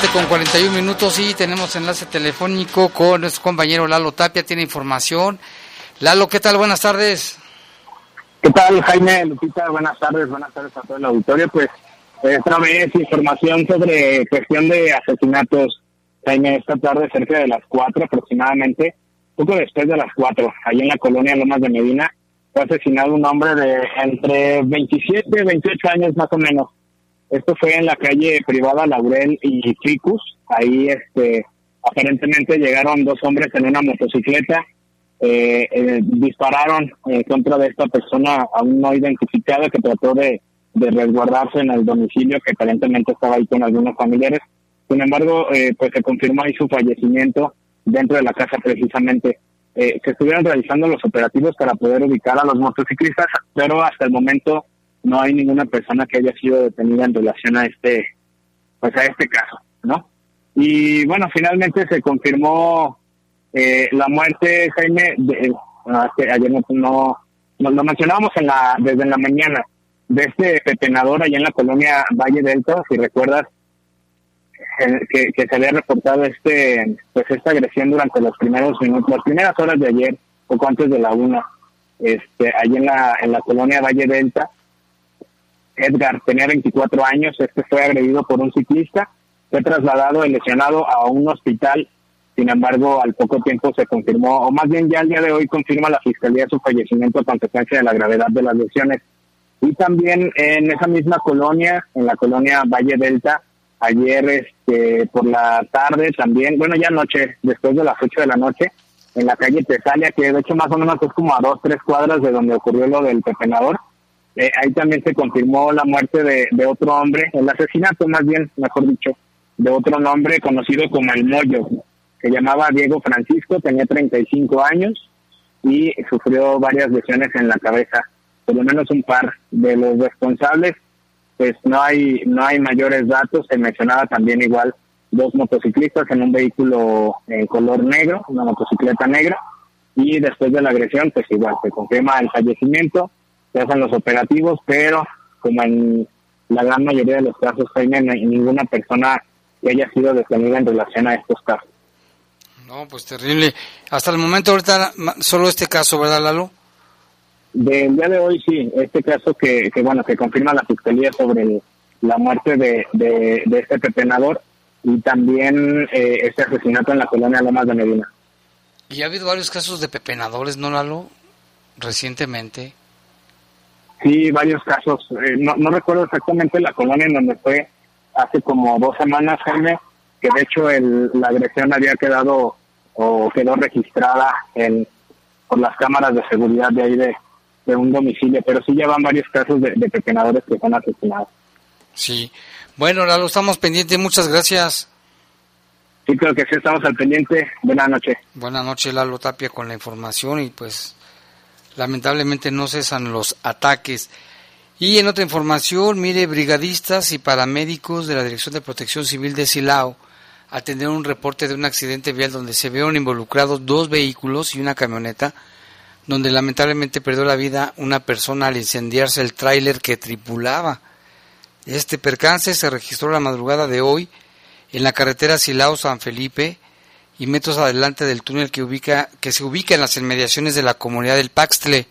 7 con 41 minutos y tenemos enlace telefónico con nuestro compañero Lalo Tapia, tiene información. Lalo, ¿qué tal? Buenas tardes. ¿Qué tal, Jaime? Lupita, buenas tardes, buenas tardes a todo el auditorio. Pues otra vez información sobre cuestión de asesinatos, Jaime, esta tarde cerca de las 4 aproximadamente, poco después de las 4, ahí en la colonia Lomas de Medina, fue asesinado un hombre de entre 27 y 28 años más o menos. Esto fue en la calle privada Laurel y Ficus. Ahí, este, aparentemente llegaron dos hombres en una motocicleta, eh, eh, dispararon en contra de esta persona aún no identificada que trató de, resguardarse en el domicilio que aparentemente estaba ahí con algunos familiares. Sin embargo, eh, pues se confirmó ahí su fallecimiento dentro de la casa precisamente. se estuvieron realizando los operativos para poder ubicar a los motociclistas, pero hasta el momento no hay ninguna persona que haya sido detenida en relación a este, pues a este caso, ¿no? Y bueno, finalmente se confirmó eh, la muerte, Jaime, de, ayer no, no, lo mencionábamos en la, desde la mañana, de este pepenador allá en la colonia Valle Delta, si recuerdas, que, que se había reportado este, pues esta agresión durante los primeros minutos, las primeras horas de ayer, poco antes de la una, este, allí en la, en la colonia Valle Delta, Edgar tenía 24 años, este fue agredido por un ciclista, fue trasladado y lesionado a un hospital, sin embargo al poco tiempo se confirmó, o más bien ya al día de hoy confirma la Fiscalía su fallecimiento a consecuencia de la gravedad de las lesiones. Y también en esa misma colonia, en la colonia Valle Delta, ayer este, por la tarde también, bueno ya anoche, después de las 8 de la noche, en la calle Tesalia, que de hecho más o menos es como a dos, tres cuadras de donde ocurrió lo del pepenador, eh, ahí también se confirmó la muerte de, otro hombre, el asesinato más bien, mejor dicho, de otro hombre conocido como el Moyo, que llamaba Diego Francisco, tenía 35 años y sufrió varias lesiones en la cabeza, por lo menos un par de los responsables, pues no hay no hay mayores datos, se mencionaba también igual dos motociclistas en un vehículo en color negro, una motocicleta negra, y después de la agresión, pues igual se confirma el fallecimiento se hacen los operativos, pero como en la gran mayoría de los casos, Jaime, no hay ninguna persona que haya sido detenida en relación a estos casos. No, pues terrible. Hasta el momento ahorita solo este caso, ¿verdad, Lalo? Del día de hoy sí, este caso que, que bueno, que confirma la Fiscalía sobre la muerte de, de, este pepenador y también eh, este asesinato en la colonia Lomas de Medina. Y ha habido varios casos de pepenadores, ¿no, Lalo? Recientemente. Sí, varios casos. Eh, no, no recuerdo exactamente la colonia en donde fue hace como dos semanas, Jaime, que de hecho el, la agresión había quedado o quedó registrada en, por las cámaras de seguridad de ahí de, un domicilio, pero sí ya van varios casos de, de pepenadores que son asesinados. Sí. Bueno, Lalo, estamos pendientes. Muchas gracias. Sí, creo que sí estamos al pendiente. Buenas noches. Buenas noches, Lalo Tapia, con la información y pues lamentablemente no cesan los ataques. Y en otra información, mire, brigadistas y paramédicos de la Dirección de Protección Civil de Silao atendieron un reporte de un accidente vial donde se vieron involucrados dos vehículos y una camioneta, donde lamentablemente perdió la vida una persona al incendiarse el tráiler que tripulaba. Este percance se registró la madrugada de hoy en la carretera Silao-San Felipe, y metros adelante del túnel que, ubica, que se ubica en las inmediaciones de la comunidad del Paxtle.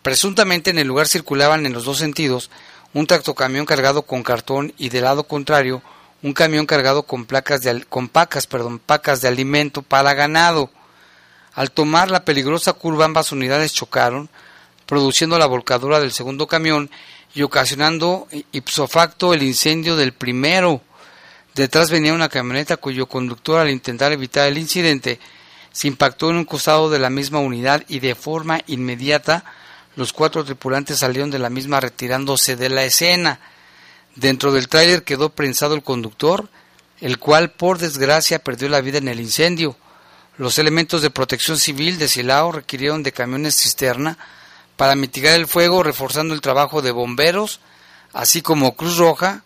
Presuntamente en el lugar circulaban en los dos sentidos un tractocamión cargado con cartón y del lado contrario un camión cargado con placas de, con pacas, perdón, pacas de alimento para ganado. Al tomar la peligrosa curva ambas unidades chocaron, produciendo la volcadura del segundo camión y ocasionando ipso facto el incendio del primero. Detrás venía una camioneta cuyo conductor al intentar evitar el incidente se impactó en un costado de la misma unidad y de forma inmediata los cuatro tripulantes salieron de la misma retirándose de la escena. Dentro del tráiler quedó prensado el conductor, el cual por desgracia perdió la vida en el incendio. Los elementos de protección civil de Silao requirieron de camiones cisterna para mitigar el fuego, reforzando el trabajo de bomberos, así como Cruz Roja,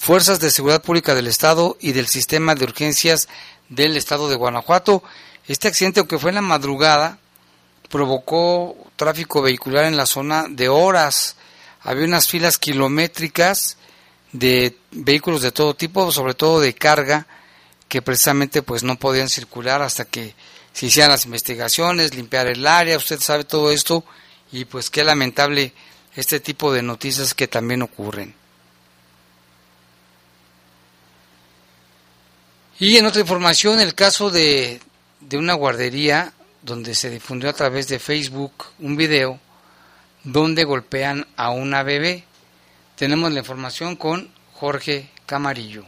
fuerzas de seguridad pública del Estado y del sistema de urgencias del Estado de Guanajuato. Este accidente, aunque fue en la madrugada, provocó tráfico vehicular en la zona de horas. Había unas filas kilométricas de vehículos de todo tipo, sobre todo de carga, que precisamente pues no podían circular hasta que se hicieran las investigaciones, limpiar el área, usted sabe todo esto y pues qué lamentable este tipo de noticias que también ocurren. Y en otra información, el caso de, de una guardería donde se difundió a través de Facebook un video donde golpean a una bebé. Tenemos la información con Jorge Camarillo.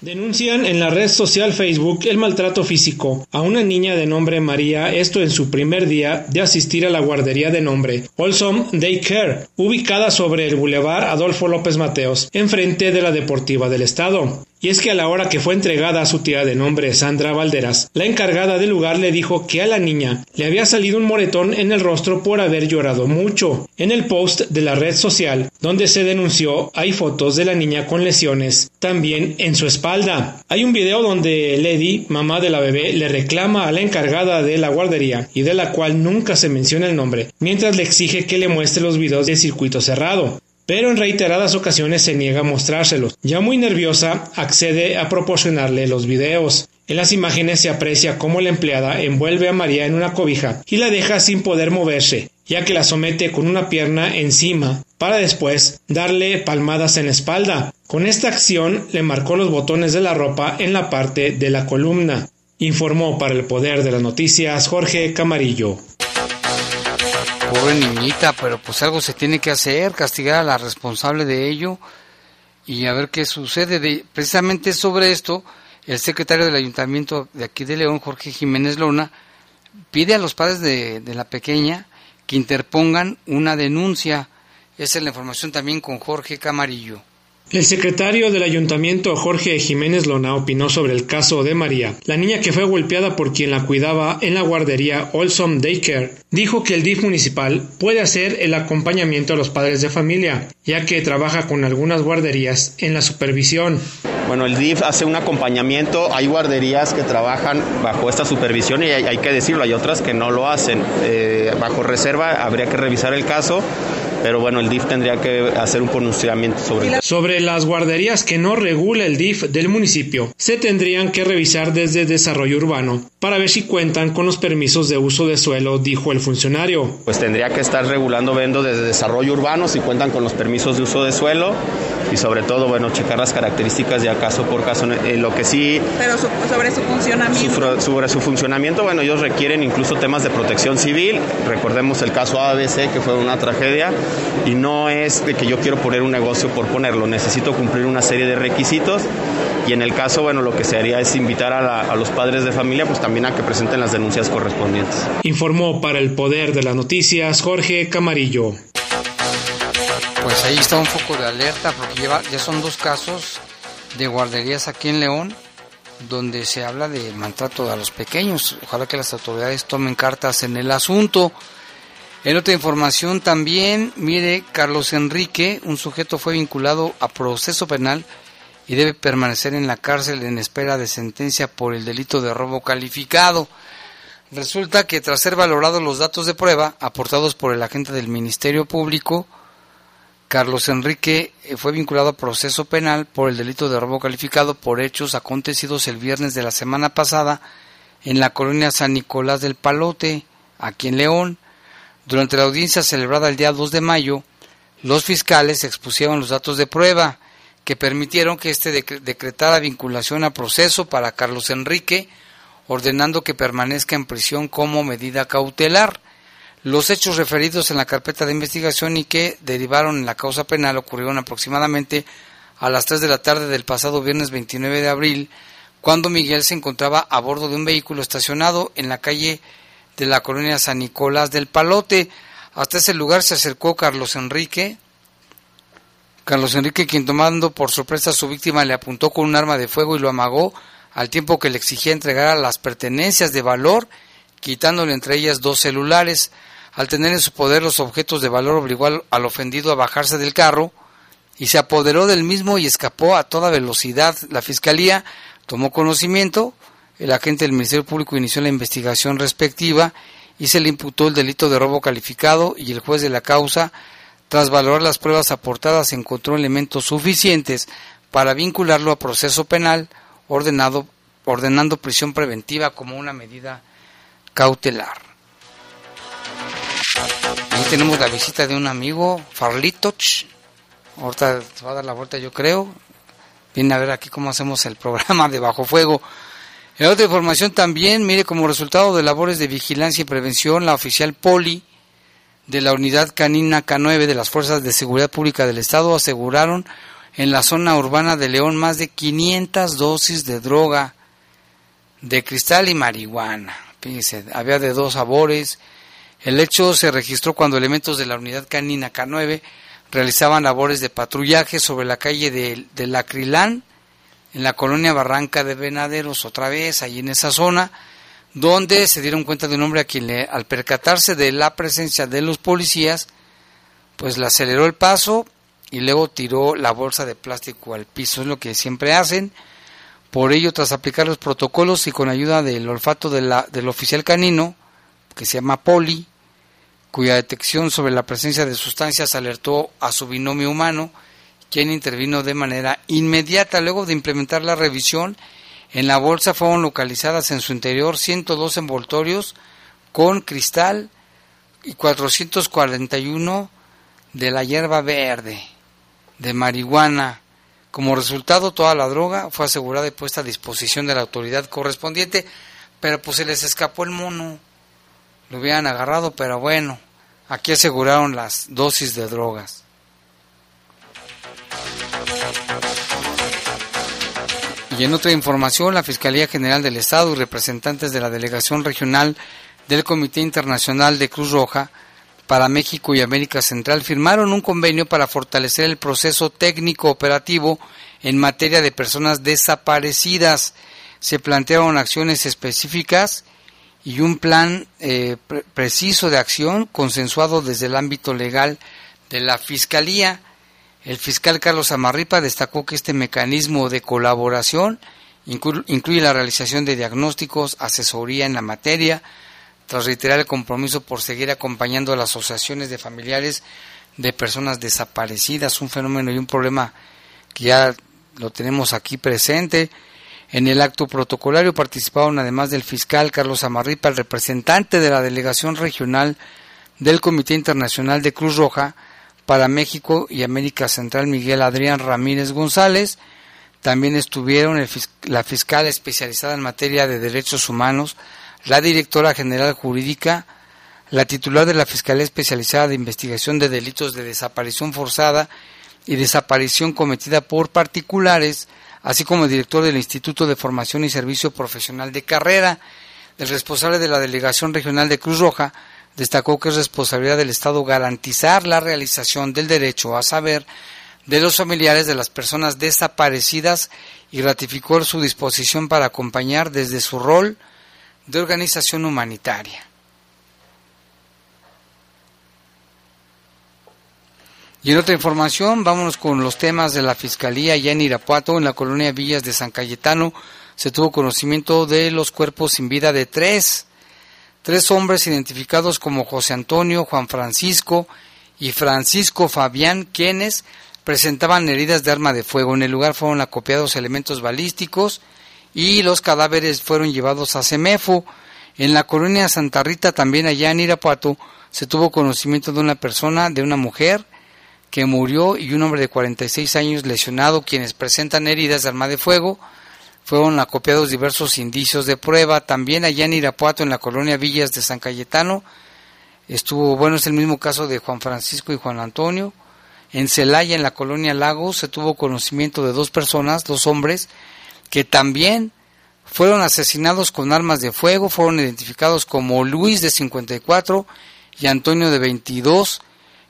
Denuncian en la red social Facebook el maltrato físico a una niña de nombre María, esto en su primer día de asistir a la guardería de nombre Olsom Daycare, ubicada sobre el Boulevard Adolfo López Mateos, enfrente de la Deportiva del Estado. Y es que a la hora que fue entregada a su tía de nombre Sandra Valderas, la encargada del lugar le dijo que a la niña le había salido un moretón en el rostro por haber llorado mucho. En el post de la red social donde se denunció hay fotos de la niña con lesiones, también en su espalda. Hay un video donde Lady, mamá de la bebé, le reclama a la encargada de la guardería y de la cual nunca se menciona el nombre, mientras le exige que le muestre los videos de circuito cerrado pero en reiteradas ocasiones se niega a mostrárselos. Ya muy nerviosa, accede a proporcionarle los videos. En las imágenes se aprecia cómo la empleada envuelve a María en una cobija y la deja sin poder moverse, ya que la somete con una pierna encima, para después darle palmadas en la espalda. Con esta acción le marcó los botones de la ropa en la parte de la columna. Informó para el Poder de las Noticias Jorge Camarillo. Pobre niñita, pero pues algo se tiene que hacer, castigar a la responsable de ello y a ver qué sucede. precisamente sobre esto, el secretario del ayuntamiento de aquí de León, Jorge Jiménez Lona, pide a los padres de, de la pequeña que interpongan una denuncia. Esa es la información también con Jorge Camarillo. El secretario del ayuntamiento Jorge Jiménez Lona opinó sobre el caso de María, la niña que fue golpeada por quien la cuidaba en la guardería Olsom Daycare. Dijo que el DIF municipal puede hacer el acompañamiento a los padres de familia, ya que trabaja con algunas guarderías en la supervisión. Bueno, el DIF hace un acompañamiento, hay guarderías que trabajan bajo esta supervisión y hay, que decirlo, hay otras que no lo hacen. Eh, bajo reserva habría que revisar el caso pero bueno, el DIF tendría que hacer un pronunciamiento sobre Sobre las guarderías que no regula el DIF del municipio, se tendrían que revisar desde desarrollo urbano para ver si cuentan con los permisos de uso de suelo, dijo el funcionario. Pues tendría que estar regulando vendo desde desarrollo urbano si cuentan con los permisos de uso de suelo y sobre todo, bueno, checar las características ya caso por caso. Eh, lo que sí... Pero sobre su funcionamiento. sobre su funcionamiento, bueno, ellos requieren incluso temas de protección civil. Recordemos el caso ABC, que fue una tragedia y no es de que yo quiero poner un negocio por ponerlo, necesito cumplir una serie de requisitos y en el caso, bueno, lo que se haría es invitar a, los padres de familia pues también a que presenten las denuncias correspondientes. Informó para el Poder de las Noticias Jorge Camarillo. Pues ahí está un foco de alerta porque lleva, ya son dos casos de guarderías aquí en León donde se habla de maltrato a los pequeños. Ojalá que las autoridades tomen cartas en el asunto. En otra información también, mire, Carlos Enrique, un sujeto fue vinculado a proceso penal y debe permanecer en la cárcel en espera de sentencia por el delito de robo calificado. Resulta que tras ser valorados los datos de prueba aportados por el agente del Ministerio Público, Carlos Enrique eh, fue vinculado a proceso penal por el delito de robo calificado por hechos acontecidos el viernes de la semana pasada en la colonia San Nicolás del Palote, aquí en León. Durante la audiencia celebrada el día 2 de mayo, los fiscales expusieron los datos de prueba que permitieron que éste decretara vinculación a proceso para Carlos Enrique, ordenando que permanezca en prisión como medida cautelar. Los hechos referidos en la carpeta de investigación y que derivaron en la causa penal ocurrieron aproximadamente a las 3 de la tarde del pasado viernes 29 de abril, cuando Miguel se encontraba a bordo de un vehículo estacionado en la calle de la colonia San Nicolás del Palote. Hasta ese lugar se acercó Carlos Enrique. Carlos Enrique, quien tomando por sorpresa a su víctima, le apuntó con un arma de fuego y lo amagó, al tiempo que le exigía entregar las pertenencias de valor, quitándole entre ellas dos celulares. Al tener en su poder los objetos de valor, obligó al, ofendido a bajarse del carro y se apoderó del mismo y escapó a toda velocidad. La fiscalía tomó conocimiento, el agente del Ministerio Público inició la investigación respectiva y se le imputó el delito de robo calificado y el juez de la causa Tras valorar las pruebas aportadas, encontró elementos suficientes para vincularlo a proceso penal, ordenado, ordenando prisión preventiva como una medida cautelar. Ahí tenemos la visita de un amigo, Farlitoch. Ahorita se va a dar la vuelta, yo creo. Viene a ver aquí cómo hacemos el programa de Bajo Fuego. En otra información también, mire, como resultado de labores de vigilancia y prevención, la oficial Poli de la Unidad Canina K9 de las Fuerzas de Seguridad Pública del Estado aseguraron en la zona urbana de León más de 500 dosis de droga de cristal y marihuana. Fíjense, había de dos sabores. El hecho se registró cuando elementos de la Unidad Canina K9 realizaban labores de patrullaje sobre la calle de, de Acrilán, en la colonia Barranca de Venaderos, otra vez, ahí en esa zona, donde se dieron cuenta de un hombre a quien al percatarse de la presencia de los policías, pues le aceleró el paso y luego tiró la bolsa de plástico al piso, es lo que siempre hacen. Por ello, tras aplicar los protocolos y con ayuda del olfato de la, del oficial canino, que se llama Poli, cuya detección sobre la presencia de sustancias alertó a su binomio humano, quien intervino de manera inmediata luego de implementar la revisión. En la bolsa fueron localizadas en su interior 102 envoltorios con cristal y 441 de la hierba verde, de marihuana. Como resultado, toda la droga fue asegurada y puesta a disposición de la autoridad correspondiente, pero pues se les escapó el mono. Lo hubieran agarrado, pero bueno, aquí aseguraron las dosis de drogas. Y en otra información, la Fiscalía General del Estado y representantes de la Delegación Regional del Comité Internacional de Cruz Roja para México y América Central firmaron un convenio para fortalecer el proceso técnico operativo en materia de personas desaparecidas. Se plantearon acciones específicas y un plan eh, preciso de acción consensuado desde el ámbito legal de la Fiscalía. El fiscal Carlos Amarripa destacó que este mecanismo de colaboración incluye la realización de diagnósticos, asesoría en la materia, tras reiterar el compromiso por seguir acompañando a las asociaciones de familiares de personas desaparecidas, un fenómeno y un problema que ya lo tenemos aquí presente. En el acto protocolario participaron además del fiscal Carlos Amarripa, el representante de la delegación regional del Comité Internacional de Cruz Roja para México y América Central Miguel Adrián Ramírez González. También estuvieron la fiscal especializada en materia de derechos humanos, la directora general jurídica, la titular de la Fiscalía Especializada de Investigación de Delitos de Desaparición Forzada y Desaparición cometida por particulares, así como el director del Instituto de Formación y Servicio Profesional de Carrera. El responsable de la Delegación Regional de Cruz Roja destacó que es responsabilidad del Estado garantizar la realización del derecho a saber de los familiares de las personas desaparecidas y ratificó su disposición para acompañar desde su rol de organización humanitaria. Y en otra información, vámonos con los temas de la Fiscalía ya en Irapuato, en la colonia Villas de San Cayetano, se tuvo conocimiento de los cuerpos sin vida de tres, tres hombres identificados como José Antonio, Juan Francisco y Francisco Fabián, quienes presentaban heridas de arma de fuego. En el lugar fueron acopiados elementos balísticos, y los cadáveres fueron llevados a Semefo. En la colonia Santa Rita, también allá en Irapuato, se tuvo conocimiento de una persona, de una mujer que murió y un hombre de 46 años lesionado, quienes presentan heridas de arma de fuego. Fueron acopiados diversos indicios de prueba. También allá en Irapuato, en la colonia Villas de San Cayetano, estuvo, bueno, es el mismo caso de Juan Francisco y Juan Antonio. En Celaya, en la colonia Lagos, se tuvo conocimiento de dos personas, dos hombres, que también fueron asesinados con armas de fuego, fueron identificados como Luis de 54 y Antonio de 22.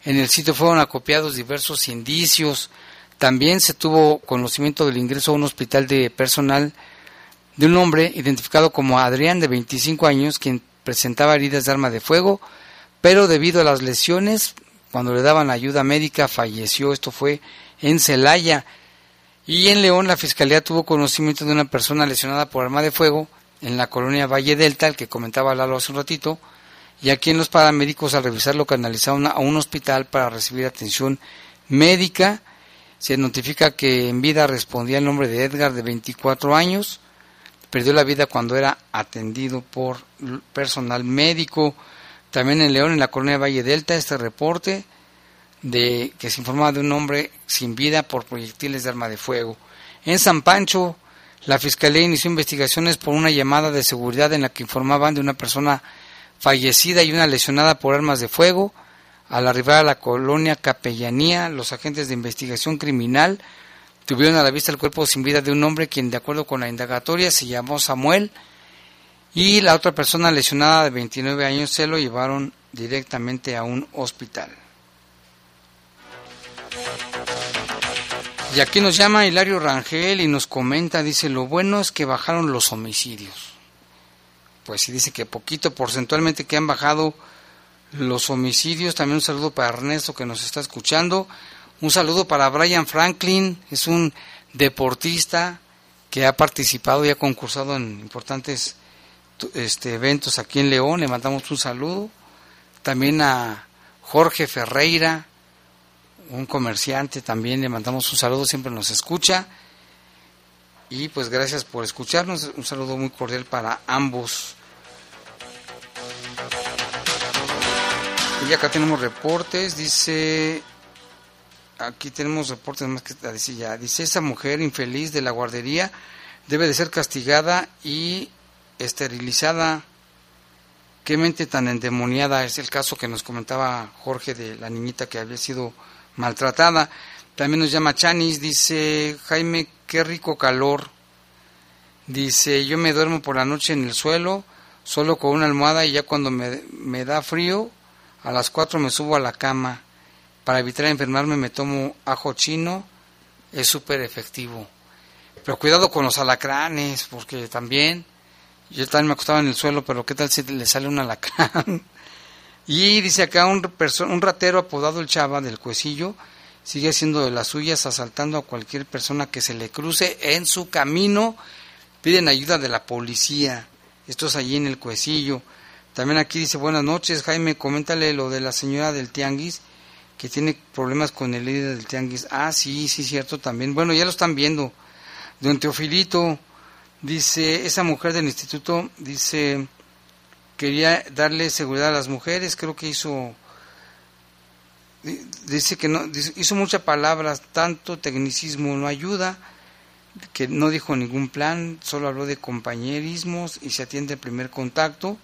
En el sitio fueron acopiados diversos indicios. También se tuvo conocimiento del ingreso a un hospital de personal de un hombre identificado como Adrián de 25 años, quien presentaba heridas de arma de fuego, pero debido a las lesiones, cuando le daban ayuda médica, falleció. Esto fue en Celaya. Y en León la Fiscalía tuvo conocimiento de una persona lesionada por arma de fuego en la colonia Valle Delta, el que comentaba Lalo hace un ratito, y a quien los paramédicos al revisarlo canalizaron a un hospital para recibir atención médica. Se notifica que en vida respondía el nombre de Edgar de 24 años. Perdió la vida cuando era atendido por personal médico. También en León, en la colonia Valle Delta, este reporte de que se informaba de un hombre sin vida por proyectiles de arma de fuego. En San Pancho, la Fiscalía inició investigaciones por una llamada de seguridad en la que informaban de una persona fallecida y una lesionada por armas de fuego. Al arribar a la colonia Capellanía, los agentes de investigación criminal tuvieron a la vista el cuerpo sin vida de un hombre quien, de acuerdo con la indagatoria, se llamó Samuel y la otra persona lesionada de 29 años se lo llevaron directamente a un hospital. Y aquí nos llama Hilario Rangel y nos comenta, dice, lo bueno es que bajaron los homicidios. Pues sí, dice que poquito porcentualmente que han bajado los homicidios. También un saludo para Ernesto que nos está escuchando. Un saludo para Brian Franklin, es un deportista que ha participado y ha concursado en importantes este, eventos aquí en León. Le mandamos un saludo. También a Jorge Ferreira, un comerciante, también le mandamos un saludo, siempre nos escucha. Y pues gracias por escucharnos, un saludo muy cordial para ambos. Y acá tenemos reportes, dice, aquí tenemos reportes más que decir ya, dice esa mujer infeliz de la guardería debe de ser castigada y esterilizada. Qué mente tan endemoniada es el caso que nos comentaba Jorge de la niñita que había sido maltratada. También nos llama Chanis, dice Jaime, qué rico calor. Dice, yo me duermo por la noche en el suelo, solo con una almohada y ya cuando me, me da frío, a las cuatro me subo a la cama. Para evitar enfermarme me tomo ajo chino, es súper efectivo. Pero cuidado con los alacranes, porque también, yo también me acostaba en el suelo, pero ¿qué tal si le sale un alacrán? Y dice acá un, un ratero apodado el Chava del Cuecillo sigue haciendo de las suyas asaltando a cualquier persona que se le cruce en su camino. Piden ayuda de la policía. Esto es allí en el Cuecillo. También aquí dice buenas noches Jaime, coméntale lo de la señora del Tianguis que tiene problemas con el líder del Tianguis. Ah, sí, sí, cierto también. Bueno, ya lo están viendo. Don Teofilito dice, esa mujer del instituto dice quería darle seguridad a las mujeres, creo que hizo dice que no hizo muchas palabras, tanto tecnicismo no ayuda, que no dijo ningún plan, solo habló de compañerismos y se atiende el primer contacto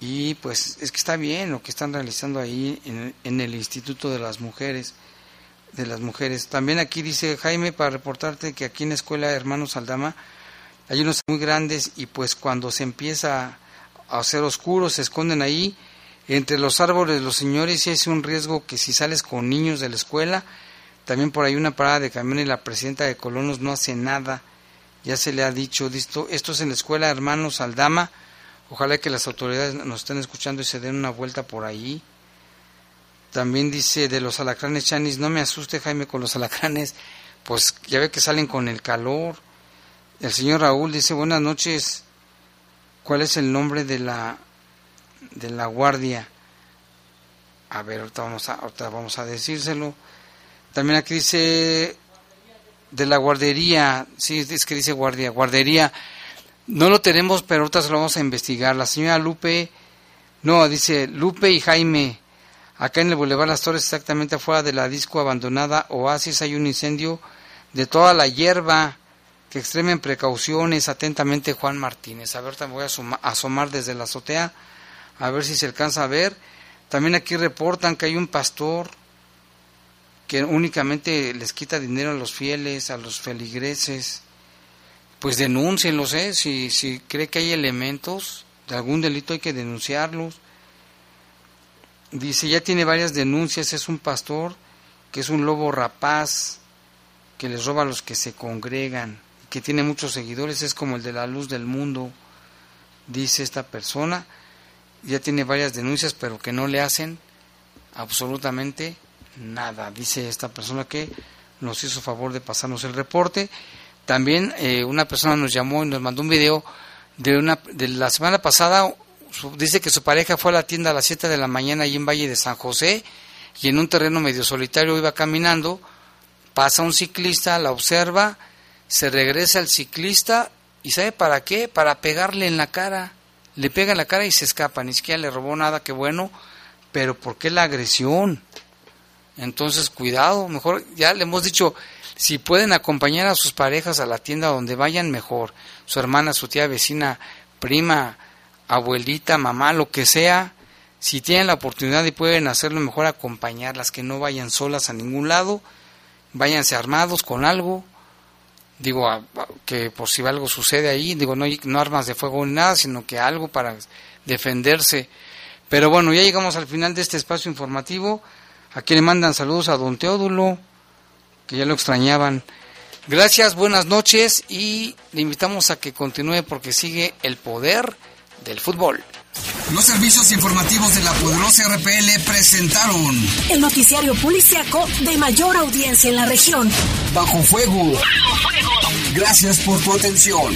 y pues es que está bien lo que están realizando ahí en, el Instituto de las Mujeres de las mujeres. También aquí dice Jaime para reportarte que aquí en la escuela Hermanos Aldama hay unos muy grandes y pues cuando se empieza a ser oscuro, se esconden ahí entre los árboles los señores y es un riesgo que si sales con niños de la escuela, también por ahí una parada de camión y la presidenta de Colonos no hace nada, ya se le ha dicho, esto es en la escuela Hermanos Aldama, ojalá que las autoridades nos estén escuchando y se den una vuelta por ahí. También dice de los alacranes Chanis, no me asuste Jaime con los alacranes, pues ya ve que salen con el calor. El señor Raúl dice, buenas noches, ¿Cuál es el nombre de la de la guardia? A ver, ahorita vamos a, ahorita vamos a decírselo. También aquí dice de la guardería, sí, es que dice guardia, guardería. No lo tenemos, pero ahorita se lo vamos a investigar. La señora Lupe, no, dice Lupe y Jaime. Acá en el Boulevard Las Torres, exactamente afuera de la disco abandonada Oasis, hay un incendio de toda la hierba que extremen precauciones atentamente Juan Martínez. A ver, voy a asomar desde la azotea, a ver si se alcanza a ver. También aquí reportan que hay un pastor que únicamente les quita dinero a los fieles, a los feligreses. Pues denúncienlos, ¿eh? Si, si cree que hay elementos de algún delito hay que denunciarlos. Dice, ya tiene varias denuncias, es un pastor que es un lobo rapaz que les roba a los que se congregan que tiene muchos seguidores, es como el de la luz del mundo, dice esta persona. Ya tiene varias denuncias, pero que no le hacen absolutamente nada. Dice esta persona que nos hizo favor de pasarnos el reporte. También eh, una persona nos llamó y nos mandó un video de una de la semana pasada dice que su pareja fue a la tienda a las 7 de la mañana ahí en Valle de San José y en un terreno medio solitario iba caminando, pasa un ciclista, la observa, se regresa el ciclista y ¿sabe para qué? Para pegarle en la cara. Le pega en la cara y se escapa, ni siquiera le robó nada, qué bueno, pero ¿por qué la agresión? Entonces, cuidado, mejor, ya le hemos dicho, si pueden acompañar a sus parejas a la tienda donde vayan, mejor. Su hermana, su tía, vecina, prima, abuelita, mamá, lo que sea, si tienen la oportunidad y pueden hacerlo, mejor acompañarlas, que no vayan solas a ningún lado, váyanse armados con algo, digo, que por si algo sucede ahí, digo, no, no armas de fuego ni nada, sino que algo para defenderse. Pero bueno, ya llegamos al final de este espacio informativo. Aquí le mandan saludos a don Teodulo, que ya lo extrañaban. Gracias, buenas noches y le invitamos a que continúe porque sigue el poder del fútbol. Los servicios informativos de la poderosa RPL presentaron el noticiario policiaco de mayor audiencia en la región. Bajo fuego. Bajo fuego. Gracias por tu atención.